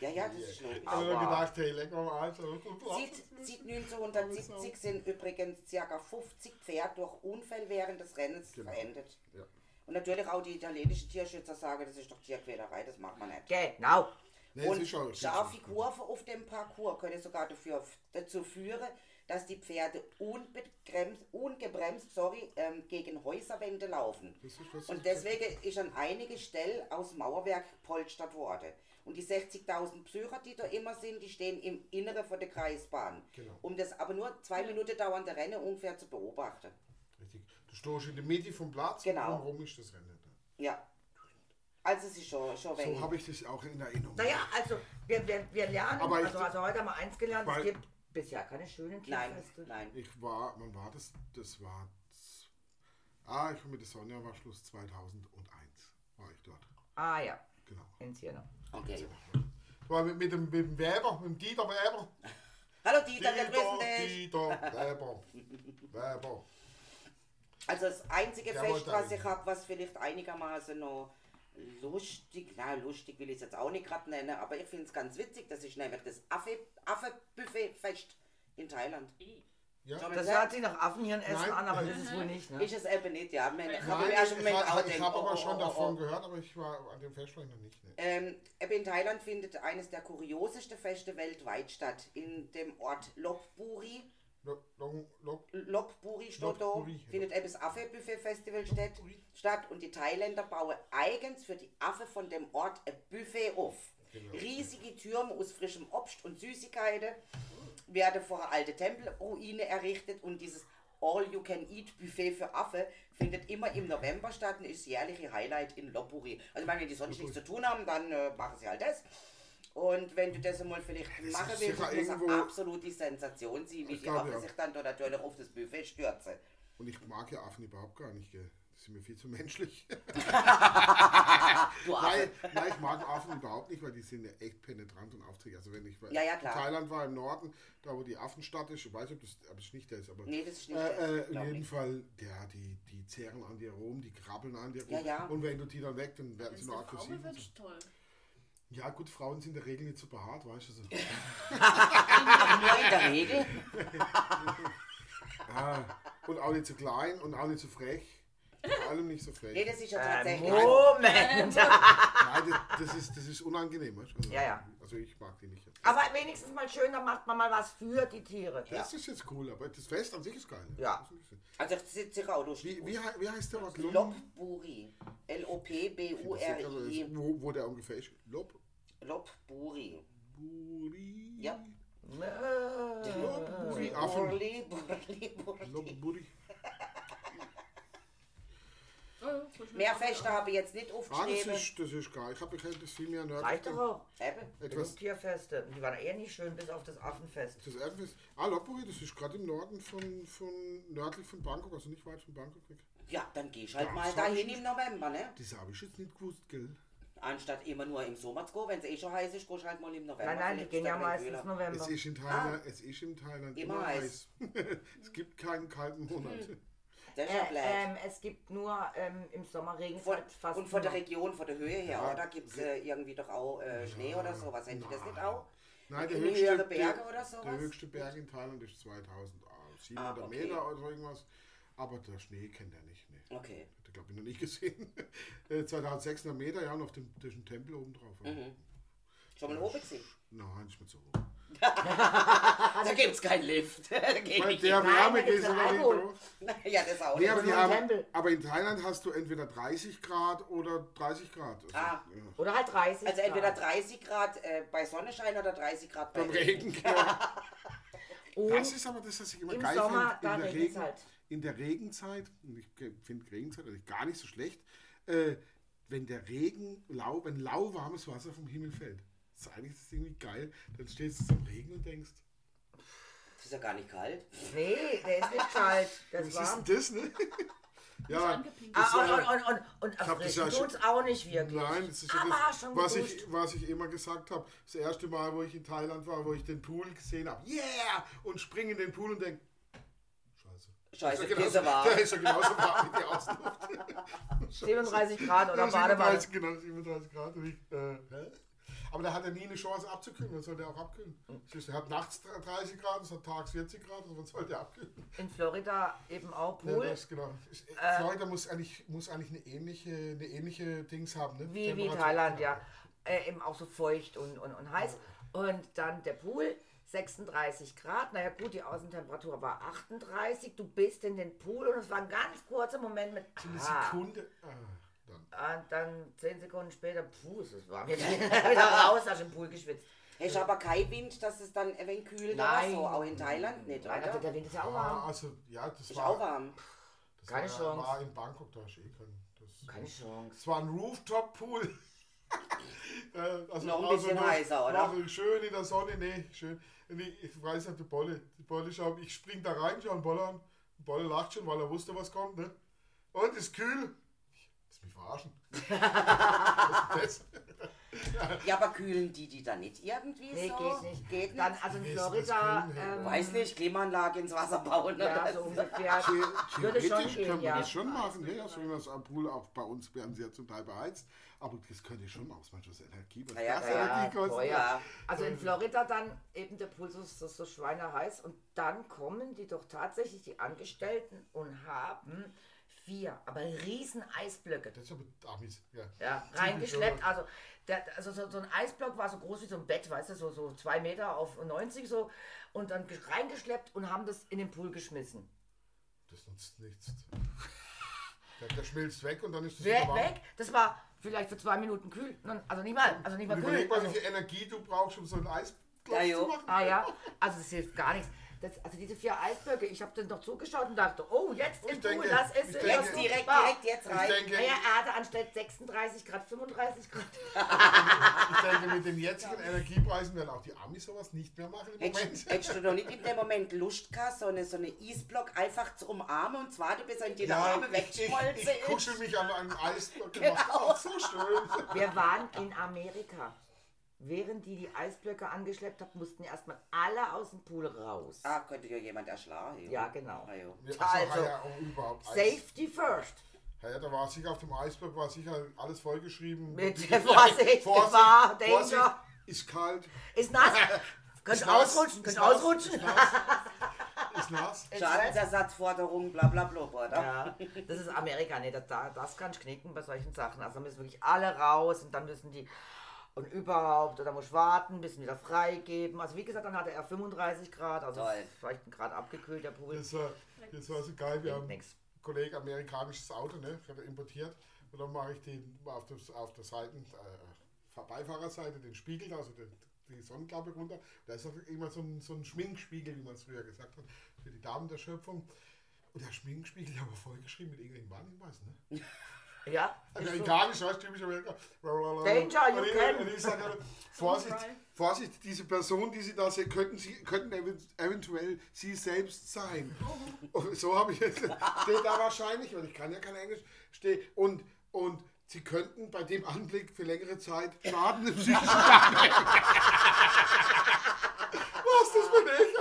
Ja, ja, das ist logisch. Aber- gedacht, hey, lecker, also. Seit, seit 1970 sind übrigens ca. 50 Pferde durch Unfälle während des Rennens Genau. verendet. Ja. Und natürlich auch die italienischen Tierschützer sagen, das ist doch Tierquälerei, das macht man nicht. Genau. Nee, Und scharfe Kurven auf dem Parcours können sogar dafür, dazu führen, dass die Pferde ungebremst sorry, ähm, gegen Häuserwände laufen. Und deswegen ist an einige Stellen aus Mauerwerk polstert worden. Und die 60.000 Psycher, die da immer sind, die stehen im Inneren von der Kreisbahn. Genau. Um das aber nur zwei Minuten dauernde Rennen ungefähr zu beobachten. Richtig. Du stehst in der Mitte vom Platz Genau. und rum ist das Rennen. Ja. Also es ist schon, schon So habe ich das auch in Erinnerung. Naja, also wir, wir, wir lernen, Aber also, also heute haben wir eins gelernt, es gibt bisher keine schönen Nein, Tierfeste. nein. Ich war, wann war das? Das war. Ah, ich mit der Sonja war Schluss 2001. War ich dort. Ah ja, Genau. in Siena. Okay. War mit, mit, dem, mit dem Weber, mit dem Dieter Weber. Hallo Dieter, wir Dieter, grüßen dich. Dieter Weber. Weber. Also das einzige Der Fest, was ich habe, was vielleicht einigermaßen noch lustig, na lustig will ich es jetzt auch nicht gerade nennen, aber ich finde es ganz witzig, das ist nämlich das Affe, Affe-Buffet-Fest in Thailand. Ja. Mal Das hört sich nach Affenhirnessen Nein. an, aber das ist wohl nicht, ne? Ist es eben nicht, ja. Man, ich Nein, ersten ich, ich, ich habe oh, aber oh, schon oh, davon oh. gehört, aber ich war an dem Fest ich noch nicht. Ne. Ähm, eben in Thailand findet eines der kuriosesten Feste weltweit statt. In dem Ort Lopburi. Lo- Long, Lo- Lopburi steht da, Lopburi, ja. findet eben das Affe-Buffet-Festival statt, statt und die Thailänder bauen eigens für die Affe von dem Ort ein Buffet auf. Genau. Riesige Türme aus frischem Obst und Süßigkeiten werden vor einer alten Tempelruine errichtet und dieses All-You-Can-Eat-Buffet für Affe findet immer im November statt und ist jährliche Highlight in Lopburi. Also ich meine, wenn die sonst nichts zu tun haben, dann äh, machen sie halt das. Und wenn du das einmal vielleicht machen ist willst, sicher muss irgendwo- es absolut die Sensation sein, wie die glaube, Affe ja. sich dann da natürlich auf das Buffet stürzen. Und ich mag ja Affen überhaupt gar nicht, gell. Die sind mir viel zu menschlich. Du Affe. Nein, nein, ich mag Affen überhaupt nicht, weil die sind ja echt penetrant und aufdringlich. Also wenn ich Ja, ja, in Thailand war im Norden, da wo die Affenstadt ist, ich weiß nicht, ob das, ob es nicht der ist, aber Nee, das ist nicht äh, der, äh, in jedem ich. Fall, ja, die, die zehren an dir rum, die krabbeln an dir rum. Ja, ja. Und wenn du die dann weg, dann werden sie nur eine aggressiv. wird, so. toll. Ja, gut, Frauen sind in der Regel nicht so behaart, weißt du. So. Aber nur in der Regel. ah, und auch nicht zu klein und auch nicht zu frech. Vor allem nicht so frech. Nee, das ist ja Äh, tatsächlich. Moment! Nein, das, das, ist, das ist unangenehm. Weißt? du? Also, Ja, ja. Also ich mag die nicht. Aber wenigstens mal schön, da macht man mal was für die Tiere. Das ist jetzt cool, aber das Fest an sich ist geil. Ja. Das ist nicht Also das sieht sicher auch lustig. so. Wie, wie, wie heißt der Ort? Lum- Lopburi. Ist- L-O-P-B-U-R-I. Wo, wo der ungefähr ist? Lopburi. Lopburi. Ja. Äh, Lopburi. Affen. Burli, Burli, Burli. Lopburi. Ja, ja, mit Mehr Feste ja. habe ich jetzt nicht Ah, das aufgeschrieben. ist, das ist geil. Ich habe mich das viel mehr nördlich. Reicht doch auch. Eben. Genug Etwas, Tierfeste. Und die waren eh nicht schön, bis auf das Affenfest. das Erdfest. Ah, Lopburi, das ist gerade im Norden von, von nördlich von Bangkok, also nicht weit von Bangkok weg. Ja, dann gehst halt Das mal hab ich dahin nicht. im November, ne? Das habe ich jetzt nicht gewusst, gell? Anstatt immer nur im Sommer zu gehen, wenn es eh schon heiß ist, gehst du halt mal im November. Nein, nein, die gehen ja meistens. November. Es ist in Thailand, es ist in Thailand Immer immer, heiß. heiß. es gibt keinen kalten Monat. Das ist ja Äh, ähm, es gibt nur ähm, im Sommer regnet Von, halt fast und von der. Region, von der Höhe her, Ja. oder? Gibt es äh, irgendwie doch auch äh, Schnee oder sowas? Haben die das nicht auch? Nein, der höchste, höhere Berge der, oder sowas? der höchste Berg in Thailand ist 2700 Ah, okay. Meter oder so irgendwas. Aber der Schnee kennt er nicht. Nee. Okay. Er, glaube ich, noch nicht gesehen. Äh, 2600 Meter, ja, und auf dem, durch den Tempel oben drauf. Mhm. Schon mal oben gewesen? Nein, nicht mehr so. Da gibt es keinen Lift. Da ich der Wärme da ja da nicht. Ja, das auch Nee, nicht. aber, im aber in Thailand hast du entweder 30 Grad oder 30 Grad. Also, Ah. ja. Oder halt 30. Also entweder Grad. 30 Grad äh, bei Sonnenschein oder 30 Grad bei Beim Regen. Ja. Das ist aber das, was ich immer im geil Sommer, finde. da In, der regnet's Regen, halt. In der Regenzeit, und ich finde Regenzeit eigentlich gar nicht so schlecht, äh, wenn der Regen, lau, wenn lauwarmes Wasser vom Himmel fällt. Das ist eigentlich das irgendwie geil. Dann stehst du im Regen und denkst, Das ist ja gar nicht kalt. Nee, der ist nicht kalt. Der was ist warm. das, ne? Ja, angepinkelt. das, Ah, und, und, und, und, das erfrischen ja schon- tut's auch nicht wirklich. Nein, das ist ja Aber das, schon was, ich, was ich immer gesagt habe. Das erste Mal, wo ich in Thailand war, wo ich den Pool gesehen habe. Yeah! Und springe in den Pool und denke, Scheiße. Ist ja Pisse war. Der ist ja genauso warm wie die Außenluft. 37 Grad oder Ja, Badewanne. 37, genau, 37 Grad. Und ich, äh? Aber der hat ja nie eine Chance abzukühlen, dann soll der auch abkühlen. Er hat nachts 30 Grad, es hat tags 40 Grad, also wann soll der abkühlen? In Florida eben auch Ja, Pool. das, genau. Ich- Äh, Florida muss eigentlich, muss eigentlich eine ähnliche, eine ähnliche Dings haben, ne? Wie, wie. Thailand, ja. Äh, eben auch so feucht und, und, und heiß. Und dann der Pool, 36 Grad. Naja gut, die Außentemperatur war 38. Du bist in den Pool und es war ein ganz kurzer Moment mit... Eine Ah. Sekunde. Ah, dann. Und dann 10 Sekunden später, puh, es ist warm. Jetzt wieder raus, hast du im Pool geschwitzt. Hast du aber kein Wind, dass es dann wenig kühlt Nein. oder so? Auch in Thailand nicht, Nein, also oder? der Wind ist ja auch Ah, warm. also, ja, das Ist war, auch warm. Das Keine war, Chance. war in Bangkok, da hast du eh keinen. Das, Keine Chance. Es war ein Rooftop-Pool. Äh, also Noch ein also bisschen noch- heißer, oder? noch schön in der Sonne, nee, schön. Und Ich, ich weiß nicht, die Bolle, die Bolle schaut, ich spring da rein, schau einen Bolle an. Die Bolle lacht schon, weil er wusste, was kommt, ne? Und ist kühl. Ich, das mich verarschen. Was ist das? Ja, aber kühlen die die dann nicht irgendwie Nee, so? geht nicht. Geht nicht? Dann, also in das Florida, ähm, Weiß nicht, Klimaanlage ins Wasser bauen ja, oder so so. ungefähr. The- Würde schon gehen, können wir ja. das schon machen, ja, so wie am Pool auch bei uns werden sie ja zum Teil beheizt. Aber das könnte schon aus, manchmal das Energie, was Ja, das ja, Energie kostet. Ja. Also in Florida dann eben der Puls ist so, so schweineheiß und dann kommen die doch tatsächlich die Angestellten und haben vier, aber riesen Eisblöcke Das ist aber Amis, ja. ja, reingeschleppt. Also, der, also so, so ein Eisblock war so groß wie so ein Bett, weißt du, so, so zwei Meter auf 90 so und dann ge- reingeschleppt und haben das in den Pool geschmissen. Das nutzt nichts. Der, der schmilzt weg und dann ist das Weg, wieder warm. weg, das war vielleicht für zwei Minuten kühl. Also nicht mal, also nicht mal Und kühl. überleg mal, Also, wie viel Energie du brauchst, um so ein Eisblock Ja, zu machen. Ah ja, also es hilft gar nichts. Das, also diese vier Eisblöcke, ich habe dann doch zugeschaut und dachte, oh, jetzt Pool, denke- das ist ich das denke- Jetzt direkt, direkt jetzt rein. denke, Naja, er hatte anstatt 36 Grad 35 Grad. ich denke, mit den jetzigen Energiepreisen werden auch die Amis sowas nicht mehr machen im Moment. Hättest, hättest du doch nicht in dem Moment Lust gehabt, so eine, so eine Eisblock einfach zu umarmen und zwar, bis er in die Arme ich, ich, wegschmolzen ich kuschel ist? mich an einem Eisblock, der macht auch so schön. Wir waren in Amerika. Während die die Eisblöcke angeschleppt haben, mussten erstmal alle aus dem Pool raus. Ah, könnte ja jemand erschlagen. Ja, genau. Ah. Ja, Also, ja, Eis. Safety first. Ja, ja, da war sicher auf dem Eisblock war sicher alles vollgeschrieben. Mit Vorsicht, Gefahr, Vorsicht, Danger. ist kalt, Ist nass. Könnt nass, ausrutschen, könnt nass, ausrutschen. Ist nass, ist nass. Schadensersatzforderungen, bla bla bla, oder? Ja, das ist Amerika, nee, das, da- das kann ich knicken bei solchen Sachen. Also müssen wirklich alle raus und dann müssen die und überhaupt, oder muss ich warten, bis wieder freigeben. Also wie gesagt, dann hatte er 35 Grad, also Toll. vielleicht ein Grad abgekühlt, der Pool. Das war, das war so geil. Wir haben einen Nix. Kollegen amerikanisches Auto, ne? Hat er importiert. Und dann mache ich den auf, das, auf der Seiten, äh, Beifahrerseite den Spiegel, also den, die Sonnenklappe runter. Da ist auch immer so ein, so ein Schminkspiegel, wie man es früher gesagt hat, für die Damen der Schöpfung. Und der Schminkspiegel, der war vollgeschrieben mit irgendwelchen Warnhinweisen. Ne? Ja, ist. Amerikanisch, weißt du, typisch Amerika. Danger, you can. Und ich sage, Vorsicht. Vorsicht, diese Person, die Sie da sehen, könnten, Sie, könnten ev- eventuell Sie selbst sein. Und so habe ich jetzt, steht da wahrscheinlich, weil ich kann ja kein Englisch, steht, und, und Sie könnten bei dem Anblick für längere Zeit Schaden im psychischen Bereich. Was, das bin ich?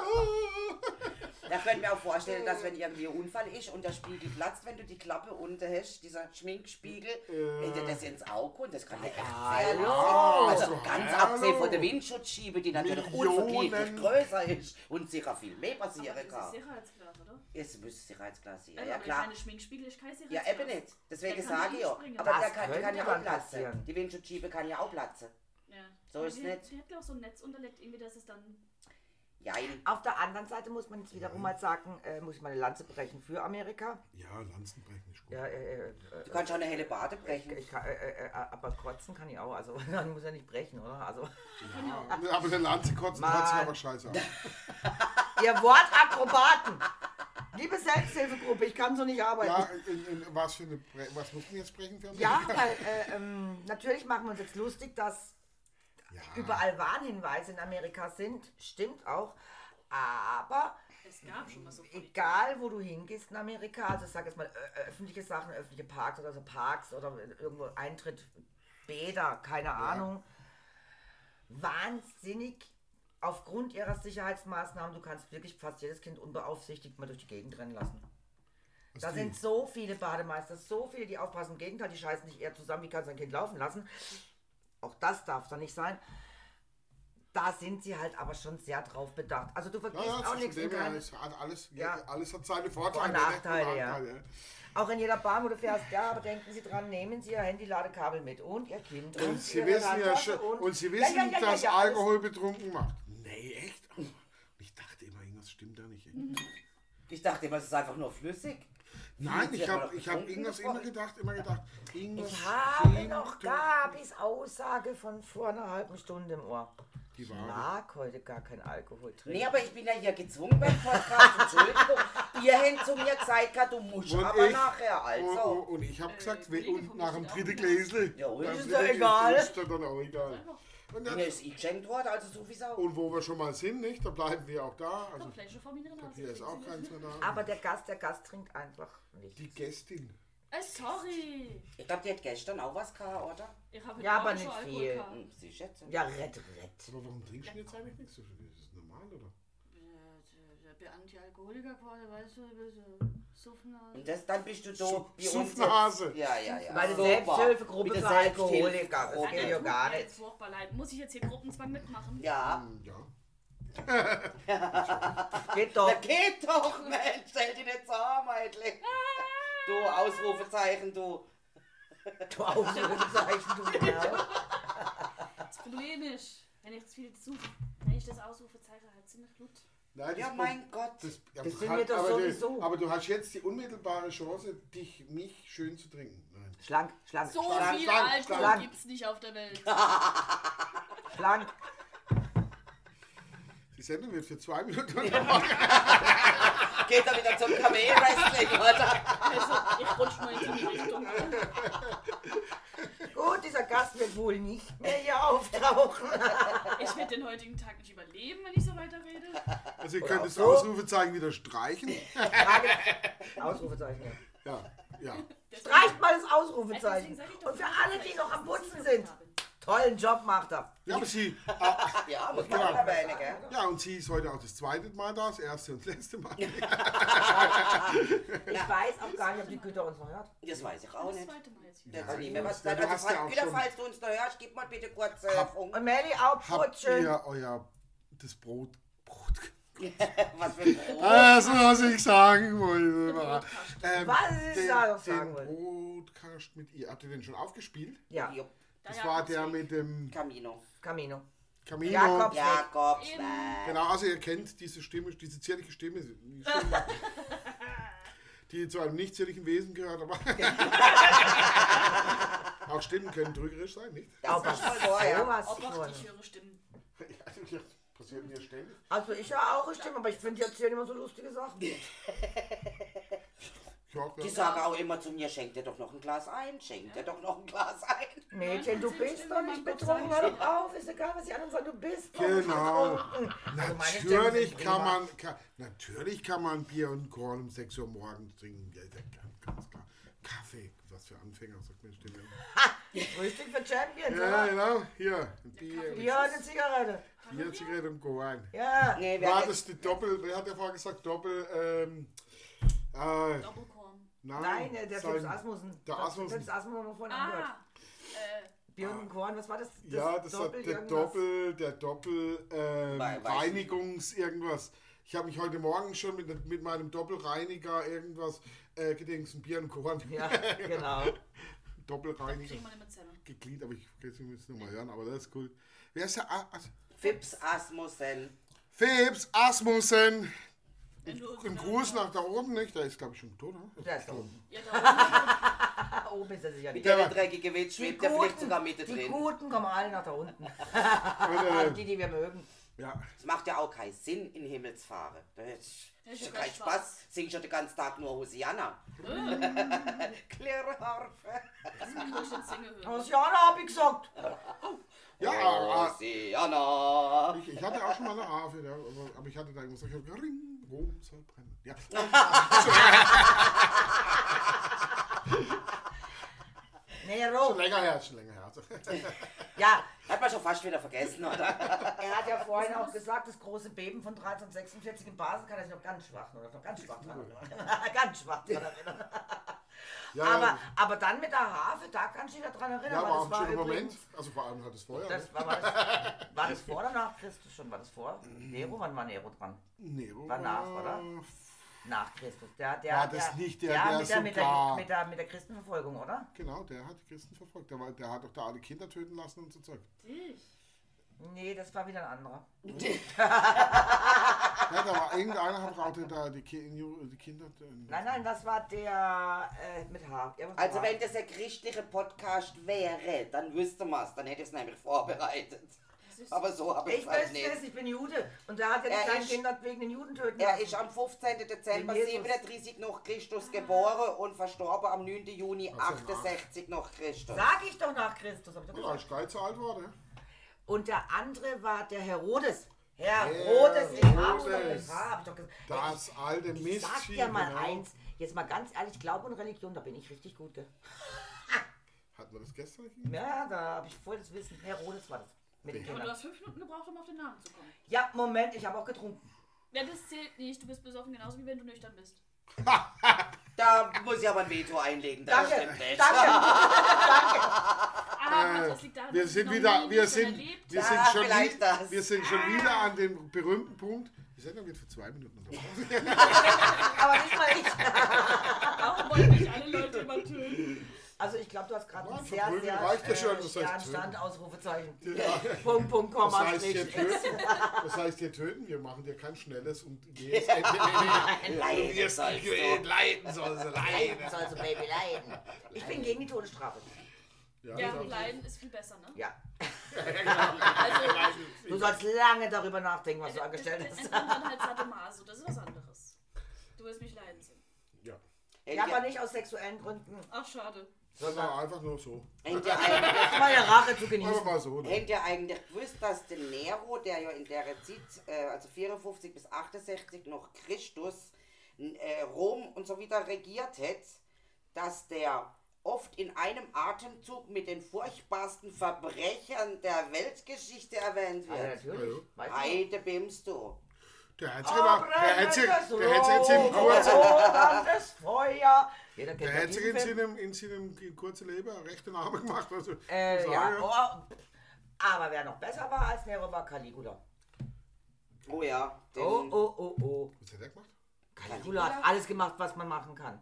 Könnte mir auch vorstellen, dass wenn irgendwie ein Unfall ist und der Spiegel platzt, wenn du die Klappe unten hast, dieser Schminkspiegel, wenn dir das ins Auge kommt, das kann ja echt sein. Also Hallo. ganz abgesehen von der Windschutzschiebe, die natürlich unvergleichlich größer ist und sicher viel mehr passieren Aber das ist kann. Sicherheitsglas, oder? Jetzt müsste Sicherheitsglas sein. Ja, aber ja klar. kleine Schminkspiegel ist kein Ja, Sicherheitsglas. eben nicht. Deswegen kann sage ich ja. Aber Das der kann, kann ja auch platzen. Die Windschutzschiebe kann ja auch platzen. Ja. So Aber ist die, nicht. Die hat glaube ich so ein Netz unterlegt, irgendwie, dass es dann. Ja, Auf der anderen Seite muss man jetzt wiederum mal sagen, äh, muss ich meine Lanze brechen für Amerika. Ja, Lanzenbrechen ist gut. Ja, äh, äh, du kannst schon eine helle Bade ich, brechen. ich kann, äh, äh, aber kotzen kann ich auch, also dann muss er nicht brechen, oder? Also Ja, aber der Lanze kotzen Mann. sich aber scheiße an. ihr Wortakrobaten! Liebe Selbsthilfegruppe, ich kann so nicht arbeiten. Ja, in, in, was für eine, was mussten wir jetzt brechen für Ja, weil äh, ähm, natürlich machen wir uns jetzt lustig, dass Ja. überall Warnhinweise in Amerika sind. Stimmt auch. Aber Es gab schon mal so. Egal, wo du hingehst in Amerika, also ich sag jetzt mal öffentliche Sachen, öffentliche Parks oder so Parks oder irgendwo Eintritt, Bäder, keine Ahnung. Wahnsinnig aufgrund ihrer Sicherheitsmaßnahmen, du kannst wirklich fast jedes Kind unbeaufsichtigt mal durch die Gegend rennen lassen. Was Da sind so viele Bademeister, so viele, die aufpassen. Im Gegenteil, die scheißen nicht eher zusammen, wie kannst du ein Kind laufen lassen. Auch das darf da nicht sein. Da sind sie halt aber schon sehr drauf bedacht. Also du Ja, vergisst ja, auch von nichts. dem in her, keinem- es hat alles, Ja. alles hat seine Vorteile. und ne? Nachteile, ja. Nachteile, Auch in jeder Bahn, wo du fährst, ja, aber denken Sie dran, nehmen Sie Ihr Handy-Ladekabel mit und Ihr Kind. Und Sie Ihre wissen ja Handtasche schon, und, und Sie Ja, wissen, ja, ja, ja, dass ja, alles- Alkohol betrunken macht. Nee, echt? Oh, Ich dachte immer, irgendwas stimmt da nicht. Ich dachte immer, es ist einfach nur flüssig. Nein, ich habe doch ich hab irgendwas immer gedacht, immer gedacht. Irgendwas Ich habe noch doch Gabis Aussage von vor einer halben Stunde im Ohr. Die Ich mag heute gar kein Alkohol trinken. Nee, aber ich bin ja hier gezwungen beim Podcast. Entschuldigung. Ihr habt zu mir gesagt, du musst Und aber ich- nachher, Und, also. und, und ich habe gesagt, Kollege und nach dem dritten Gläsle. Ja, und? das Ist doch egal. Ist dann auch egal. Und, Mir dann, ist ich geschenkt worden, also so wie Sau. und wo wir schon mal sind, nicht, da bleiben wir auch da. Also Fläche hier ist auch keins mehr da. Aber der Gast, der Gast trinkt einfach nicht. Die Gästin. Äh, sorry. Ich glaube, die hat gestern auch was gehabt, oder? Ich habe Ja, aber nicht viel. Hm, Sie schätzen. Ja, rett, rett. Aber warum trinkst du jetzt eigentlich nicht so viel? Ist das normal, oder? Der Anti-Alkoholiker quasi, weißt du, bisschen Suffnase. Und das, dann bist du so wie uns Suffnase. jetzt. Ja, ja, ja. Meine Super. Selbsthilfegruppe Mit der für Alkoholiker. Das geht ja gar nicht. Jetzt furchtbar leid. Muss ich jetzt hier Gruppenzwang mitmachen? Ja. Ja. Geht doch. Na geht doch, Mensch, stell dich nicht so an. Du, Ausrufezeichen, du. Du Ausrufezeichen, du Kerl. Das Problem ist, wenn ich jetzt viel zu, wenn ich das Ausrufezeichen halt ziemlich gut. Nein, Ja, das- mein Gott. Das, ja, Das du sind wir doch aber, du- sowieso. aber du hast jetzt die unmittelbare Chance, dich mich schön zu trinken. Nein. Schlank, schlank, So schlank, viel schlank, Alkohol schlank. gibt's nicht auf der Welt. schlank. Die Sendung wird für zwei Minuten Geht er wieder zum Kamel-Wrestling, oder? Also, ich rutsch mal in die Richtung. Gut, dieser Gast wird wohl nicht mehr hier auftauchen. Ich werde den heutigen Tag nicht überleben, wenn ich so weiterrede. Also ihr Oder könnt das so. Ausrufezeichen wieder streichen. Ausrufezeichen. ja. Ja, ja. Streicht mal das Ausrufezeichen. Und für alle, die noch am Putzen sind, habe. Tollen Job macht er. Ja, aber sie, ah, Ja, muss man Genau. auch erwähnen, gell? ja, und sie ist heute auch das zweite Mal da, das erste und das letzte Mal. Ich weiß auch gar nicht, ob die Güter uns noch hört. Das weiß ich auch Das nicht. zweite Mal jetzt hier. Jetzt nie du mehr was ja, du Also, ja falls, wieder, schon- falls du uns da hörst, gib mal bitte kurz äh, Hab- Funk. Und Melli auch Habt putschen. ihr euer das Brot, Brot Was für ein Brot. Das muss ich sagen wollte. Ähm, Was ich den, da noch den sagen wollte. Broadcast mit ihr. Habt ihr den schon aufgespielt? Ja, Jupp. Das war Jakobsweg. der mit dem Camino. Camino. Camino. Jakob. Jakobs. Eben. Genau, also ihr kennt diese Stimme, diese zierliche Stimme, die, Stimme, die zu einem nicht zierlichen Wesen gehört, aber auch Stimmen können trügerisch sein, nicht? Ja. Gott, von. ich höre Stimmen. Ja, passiert mir ständig. Also ich höre auch eine Stimme, aber ich finde, die erzählen immer so lustige Sachen. Ja, Die sagen auch immer zu mir, schenk dir doch noch ein Glas ein, schenk dir doch noch ein Glas ein. Mädchen, du bist doch nicht betrunken, hör doch auf, ist egal, was die anderen sagen, du bist doch nicht Genau. betrunken. Also Natürlich kann man, kann, natürlich kann man Bier und Korn um 6 Uhr morgens trinken. Ganz, klar. Kaffee, was für Anfänger, sagt meine Stimme. Frühstück für Champions, Ja, oder? genau, hier, ein Bier, eine Zigarette. Bier, Zigarette und Korn. Ja. Nee, wer War das die Doppel, wer hat ja vorher gesagt, Doppel, ähm, äh, Doppelkorn. Nein, Nein, der, Philips Asmussen. Der Asmussen. Philips Asmussen haben wir vorhin angehört. Ah, äh, Björn Korn, was war das? das Ja, das Doppel hat der irgendwas? Doppel, der Doppel ähm, Reinigungs irgendwas. Ich habe mich heute Morgen schon mit, mit meinem Doppelreiniger irgendwas äh, gedings, ein Bier und Korn. Ja, genau. Doppelreiniger. wir. Geglied, aber ich kann es jetzt nochmal hören, aber das ist cool. Wer ist der? Ah, also, Fips Asmussen. Philips Asmussen. Im Gruß nach da oben, nicht? Der ist, glaube ich, schon tot, oder? Der ist da oben. Ja, da oben ist er sicher Mit der dreckige Witz Die schwebt der vielleicht sogar mit die drin. Guten kommen alle nach da unten. Und, äh, die, die wir mögen. ja. Es macht ja auch keinen Sinn in Himmelsfahrt. Das ist, Das ist ja kein Spaß. Spaß. Singst schon den ganzen Tag nur Hosianna. Klare Harfe. das ist durch den Single hören. Aus Jana hab ich gesagt. Ja, ah, Hosianna. ich, ich hatte auch schon mal eine Harfe, aber ich hatte da irgendwas. Ich hab, ring, Rom soll brennen. Ja. Nero. Schon länger her, schon länger her. Ja, Hat man schon fast wieder vergessen, oder? er hat ja vorhin auch gesagt, das große Beben von 1346 in Basel kann er sich noch ganz schwach, oder noch ganz schwach dran erinnern. ganz schwach dran erinnern. Ja, Aber, aber dann mit der Harfe, da kann ich mich daran erinnern. ja, weil war das ein schöner Moment. Also vor allem hat es vorher. Das war, war, das, war das vor oder nach Christus schon? War das vor? Nero, wann war Nero dran? Nero war nach, oder? Nach Christus. Der, der, War das nicht der, ja, der mit, der, mit, der, mit, der, mit der Christenverfolgung, oder? Genau, der hat die Christen verfolgt. Der, war, der hat doch da alle Kinder töten lassen und so Zeug. Ich. Nee, das war wieder ein anderer. Ja, da war irgendeiner hat brauchte da die, Ki die Kinder. töten. Nein, nein, das war der äh, mit Haar. Irgendwas Also wenn das ein christlicher Podcast wäre, dann wüsste man es, dann hätte ich es nämlich vorbereitet. Das ist Aber so habe ich Ich es halt nicht. es, ich bin Jude. Und der hat ja die Er kleinen ist- Kinder wegen den Juden töten Er lassen. ist am 15. Dezember Jesus. 37 nach Christus geboren und verstorben am 9. Juni Also 68 nach Christus. Sag ich doch nach Christus. Hab ich doch Ja, ist geil zu alt wurde. Und der andere war der Herodes. Herodes, Herodes. ich hab's doch ich gesagt. Das alte Ich Mist. sag dir mal genau. eins, jetzt mal ganz ehrlich, Glaube und Religion, da bin ich richtig gut, gell? Hatten wir das gestern? Ja, da habe ich voll das Wissen. Herodes war das. Mit den Aber du Kindern. hast fünf Minuten gebraucht, um auf den Namen zu kommen. Ja, Moment, ich habe auch getrunken. Ja, das zählt nicht. Du bist besoffen genauso wie wenn du nüchtern bist. Da muss ich aber ein Veto einlegen. Das Danke, stimmt nicht. danke, danke. Aber das liegt daran, Äh, Wir dass sind du wieder, noch nie wir nüchtern sind, erlebt wir Ja, sind schon, vielleicht wie, das. wir sind schon wieder an dem berühmten Punkt. Die Sendung wird für zwei Minuten unterbrochen. Aber nicht mal ich. Warum wollen nicht alle Leute immer töten? Also ich glaube, du hast gerade Nein, ein sehr, verprügeln sehr reicht ja schon, äh, was heißt Sternstand, Ausrufezeichen. Ja. Punkt, Punkt, Das Komma, heißt, hier Strich. töten, das heißt, hier töten, wir machen dir kein schnelles und jähes Ende. Leiden Wir sollst du. leiden soll sie Leiden leiden. soll so Baby leiden. Ich bin gegen die Todesstrafe. Ja, so. Leiden ist viel besser, ne? Ja. Also, Du sollst lange darüber nachdenken, was du es angestellt es hast. kommt dann halt Sadomaso, das ist was anderes. Du wirst mich leiden sehen. Ja, Ja, aber nicht aus sexuellen Gründen. Ach, schade. Das war einfach nur so. Ihr eigentlich, Meine Rache zu genießen. mal so. Ne? habt ihr eigentlich gewusst, dass der Nero, der ja in der Zeit, äh, also 54 bis 68 nach Christus, äh, Rom und so wieder regiert hat, dass der oft in einem Atemzug mit den furchtbarsten Verbrechern der Weltgeschichte erwähnt Ja, wird. natürlich. Weißt du? Heide bimst du. Der hat sich immer, der hat sich, der hat sich jetzt im kurzen, loderndes Feuer. Jeder kennt der hat sich in seinem, in seinem kurzen Leben eine rechte Name gemacht. Also, Äh, ja, oh, aber wer noch besser war als Nero war Caligula. Oh ja. Den, Oh, oh, oh, oh. Was hat er gemacht? Caligula hat alles gemacht, was man machen kann.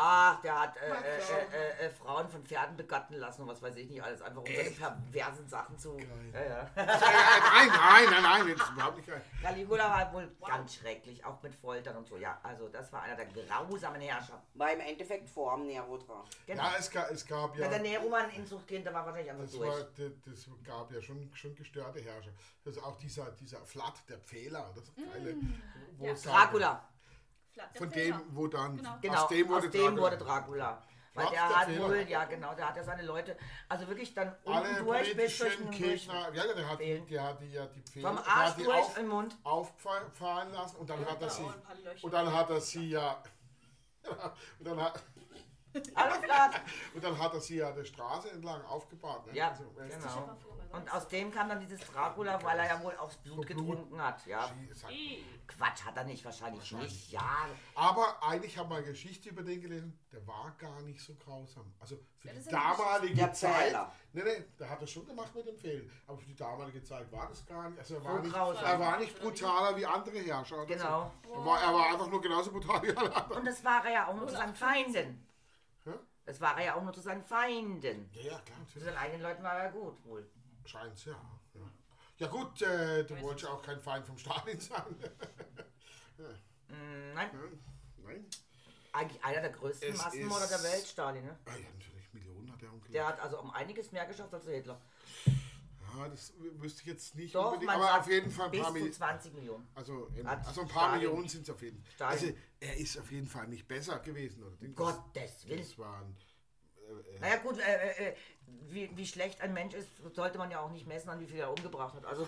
Ach, der hat äh, äh, äh, äh, Frauen von Pferden begatten lassen und was weiß ich nicht alles, einfach um solche perversen Sachen zu. Ja, ja. Äh, nein, nein, nein, nein, das ist überhaupt nicht geil. Caligula war wohl ganz schrecklich, auch mit Foltern und so. Ja, also das war einer der grausamen Herrscher. war im Endeffekt vor dem Nero dran. Genau. Ja, es gab, es gab ja. Wenn der Nero mal ein Inzuchtkind, der war wahrscheinlich einfach Das, durch. war, das, das gab ja schon, schon gestörte Herrscher. Also auch dieser, dieser Flat, der Pfähler, das ist geile. Wo Ja. Dracula. Der Von dem, wo dann. Genau. Genau, aus dem wurde Dracula. wurde Dracula. Weil Ach, der der hat Fehler. wohl, ja genau, der hat ja seine Leute, also wirklich dann Alle unten durch bis durch den. Gegner. Ja, ja, der hat, Wählen. der hat die ja die Pfähle. Vom Arsch hat die durch auf, im Mund. auffahren lassen und dann Ja, hat er sie. Und dann hat er sie ja. Und dann hat, Alles klar. und dann hat er sie ja der Straße entlang aufgebahrt. Ne? Ja, Also, genau. Mal Und aus dem kam dann dieses Dracula, weil er ja wohl aufs Blut So Blut. getrunken hat. Ja. Quatsch, hat er nicht, wahrscheinlich, nicht. Ja, Aber eigentlich haben wir Geschichte über den gelesen, der war gar nicht so grausam. Also für Ja, die damalige Der Zeit. Pfähler. Nee, nee, der hat das schon gemacht mit dem Fehlen. Aber für die damalige Zeit war das gar nicht. Also er war, So nicht, grausam. er war nicht brutaler wie andere Herrscher. Genau. So. Er, war, er war einfach nur genauso brutal wie alle anderen. und das war er ja auch nur zu seinen Feinden. Das war er ja auch nur zu seinen Feinden. Ja, ja, klar, Zu seinen eigenen Leuten war er gut, wohl. Scheint's, ja. Ja, ja gut, äh, du wolltest ja auch kein Feind vom Stalin sein. Mm, Nein, Nein. eigentlich einer der größten Es Massenmörder der Welt, Stalin. Ne? Ah, ja, natürlich, Millionen hat er umgelegt. Der hat also um einiges mehr geschafft als der Hitler. Ja, das wüsste ich jetzt nicht Doch, unbedingt, man aber sagt auf jeden Fall ein bis paar zu Millionen. 20 Millionen. Also, also ein paar Stalin- Millionen sind es auf jeden Fall. Also er ist auf jeden Fall nicht besser gewesen. Oder? Das- Gottes Willen. Das waren. Äh, äh, Naja gut, äh, äh, äh, wie, wie schlecht ein Mensch ist, sollte man ja auch nicht messen, an wie viel er umgebracht hat. Also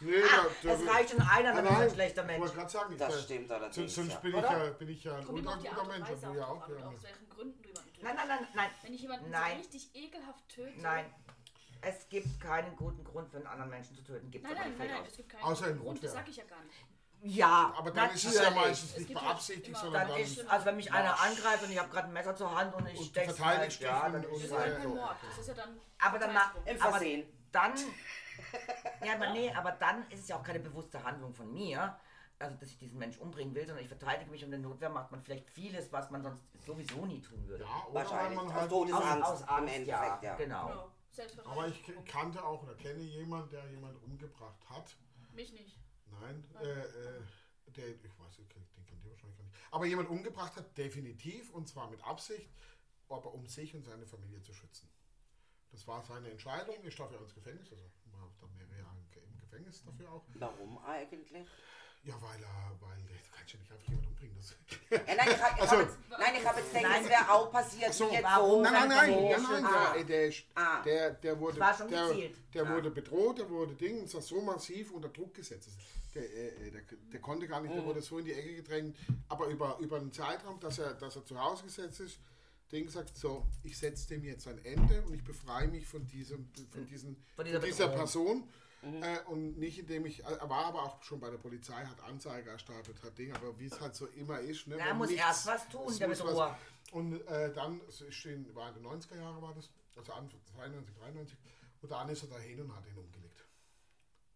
Nee, da, Es reicht schon einer, dann ist er ein schlechter Ich Mensch. wollte gerade sagen, Das da- stimmt allerdings. sonst ja. bin, ich ja, bin ich ja ein Kommt immer auf die unguter Art und Mensch. Auch ja auch. Ja. aus welchen Gründen du jemanden tötest. Nein, nein, nein, nein. Wenn ich jemanden Nein. so richtig ekelhaft töte. Nein. Es gibt keinen guten Grund für einen anderen Menschen zu töten. Gibt's Nein, nein, nein, nein, aus. es gibt keinen Außer im Grund, das Notwehr. sag ich ja gar nicht. Ja, Aber dann ist es ja natürlich. meistens nicht beabsichtigt, sondern Dann dann. ist, also wenn mich einer angreift und ich habe gerade ein Messer zur Hand und ich Und verteidigst halt, ja, dann ist Das es ist halt ja so. Mord. Das ist ja dann. Aber Verteidigung. Im aber Versehen. dann, ja, aber nee, aber dann ist es ja auch keine bewusste Handlung von mir, also dass ich diesen Mensch umbringen will, sondern ich verteidige mich und in Notwehr macht man vielleicht vieles, was man sonst sowieso nie tun würde. Ja, oder Wahrscheinlich. man Aus halt, Todesangst aus, aus Angst, Endeffekt, ja, ja. genau. Aber ich kannte auch oder kenne jemanden, der jemanden umgebracht hat. Mich nicht. Nein, äh, äh, der, ich weiß, den kennt den kennt ihr wahrscheinlich gar nicht. Aber jemand umgebracht hat, definitiv, und zwar mit Absicht, aber um sich und seine Familie zu schützen. Das war seine Entscheidung. Ich darf ja ins Gefängnis, also war dann mehrere Jahre im Gefängnis dafür auch. Warum eigentlich? Ja, weil er, weil, du kannst ja nicht einfach jemanden umbringen. Das, Ja, nein, ich habe Also- hab jetzt, nein, ich hab jetzt gedacht, Nein. das wäre auch passiert, so, jetzt warum? Nein, nein, nein, nein, schön. nein, Ah. der, der, Ah. der, der wurde, war schon der, der Ah. wurde bedroht, der wurde Ding, und zwar so massiv unter Druck gesetzt. Der, äh, der, der konnte gar nicht, der wurde so in die Ecke gedrängt, aber über, über einen Zeitraum, dass er, dass er zu Hause gesetzt ist, Ding gesagt, so, ich setze dem jetzt ein Ende und ich befreie mich von diesem, von diesen, Von dieser von dieser Bedrohung. Person. Äh, und nicht indem ich, er war aber auch schon bei der Polizei, hat Anzeige erstattet, hat Ding, aber wie es halt so immer ist. Ne, er wenn muss nichts- erst was tun, es der was- Bedroher. und äh, dann es ist in, war in den 90er Jahren war das, also Anfang 92, 93, und dann ist er dahin und hat ihn umgelegt.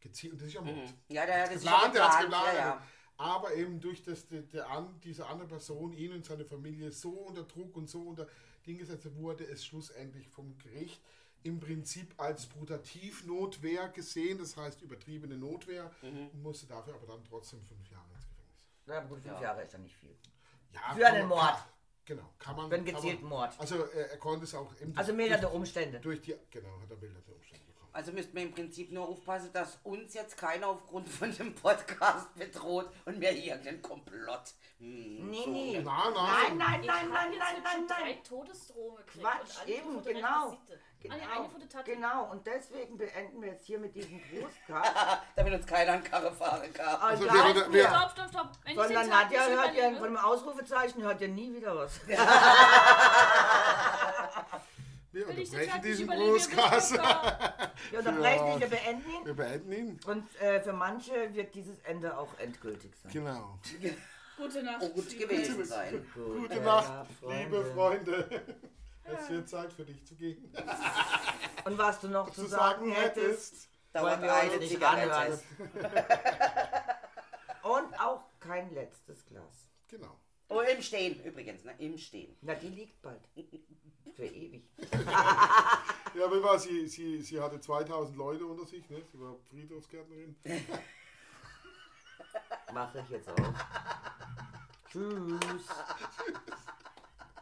Gezielt, und das ist ja Mord. Ja, der, das ist Geplant, ja er hat's geplant. geplant. Ja, ja. Aber eben durch das, der, der an, diese andere Person, ihn und seine Familie so unter Druck und so unter Ding gesetzt wurde, es schlussendlich vom Gericht im Prinzip als Brutativnotwehr gesehen, das heißt übertriebene Notwehr, Mhm. und musste dafür aber dann trotzdem fünf Jahre ins Gefängnis. Ja, gut, fünf Jahre ist ja nicht viel. Ja, Für einen Mord. Kann, genau, kann man. Für einen gezielten man, Mord. Also er, er konnte es auch im Also mildernde Umstände. durch die, genau, hat er mildernde Umstände bekommen. Also müssten wir im Prinzip nur aufpassen, dass uns jetzt keiner aufgrund von dem Podcast bedroht und mir irgendeinen Komplott. Hm, Nee, so. nee. Nein, Nein, nein. nein, Ich nein, hab nein, jetzt nein, schon nein, drei nein. Todesdrohungen gekriegt. Quatsch, und alle eben, von der genau. Sitte. Genau, Eine, eine von der Tati. genau, und deswegen beenden wir jetzt hier mit diesem Brustkampf. Damit uns keiner an Karre fahren kann. Also ja, wir- wir- Stopp, stopp, stopp. Wenn Von der Nadja hört ihr, von dem Ausrufezeichen hört ihr nie wieder was. Wir unterbrechen diesen Brustgas. Wir unterbrechen nicht, wir beenden ihn. Wir beenden ihn. Und äh, für manche wird dieses Ende auch endgültig sein. Genau. Gute Nacht. Oh, gut gewesen sein. Gute Äh, Nacht, liebe Freunde. Es wird Zeit für dich zu gehen. Und was du noch zu Zu sagen sagen hättest, Dauert wollen wir eine Zigarette. Und auch kein letztes Glas. Genau. Oh, im Stehen übrigens, ne? Im Stehen. Na, die liegt bald. Für ewig. Ja, wie war sie? Sie, sie hatte 2000 Leute unter sich, ne? Sie war Friedhofsgärtnerin. Mache ich jetzt auch. Tschüss.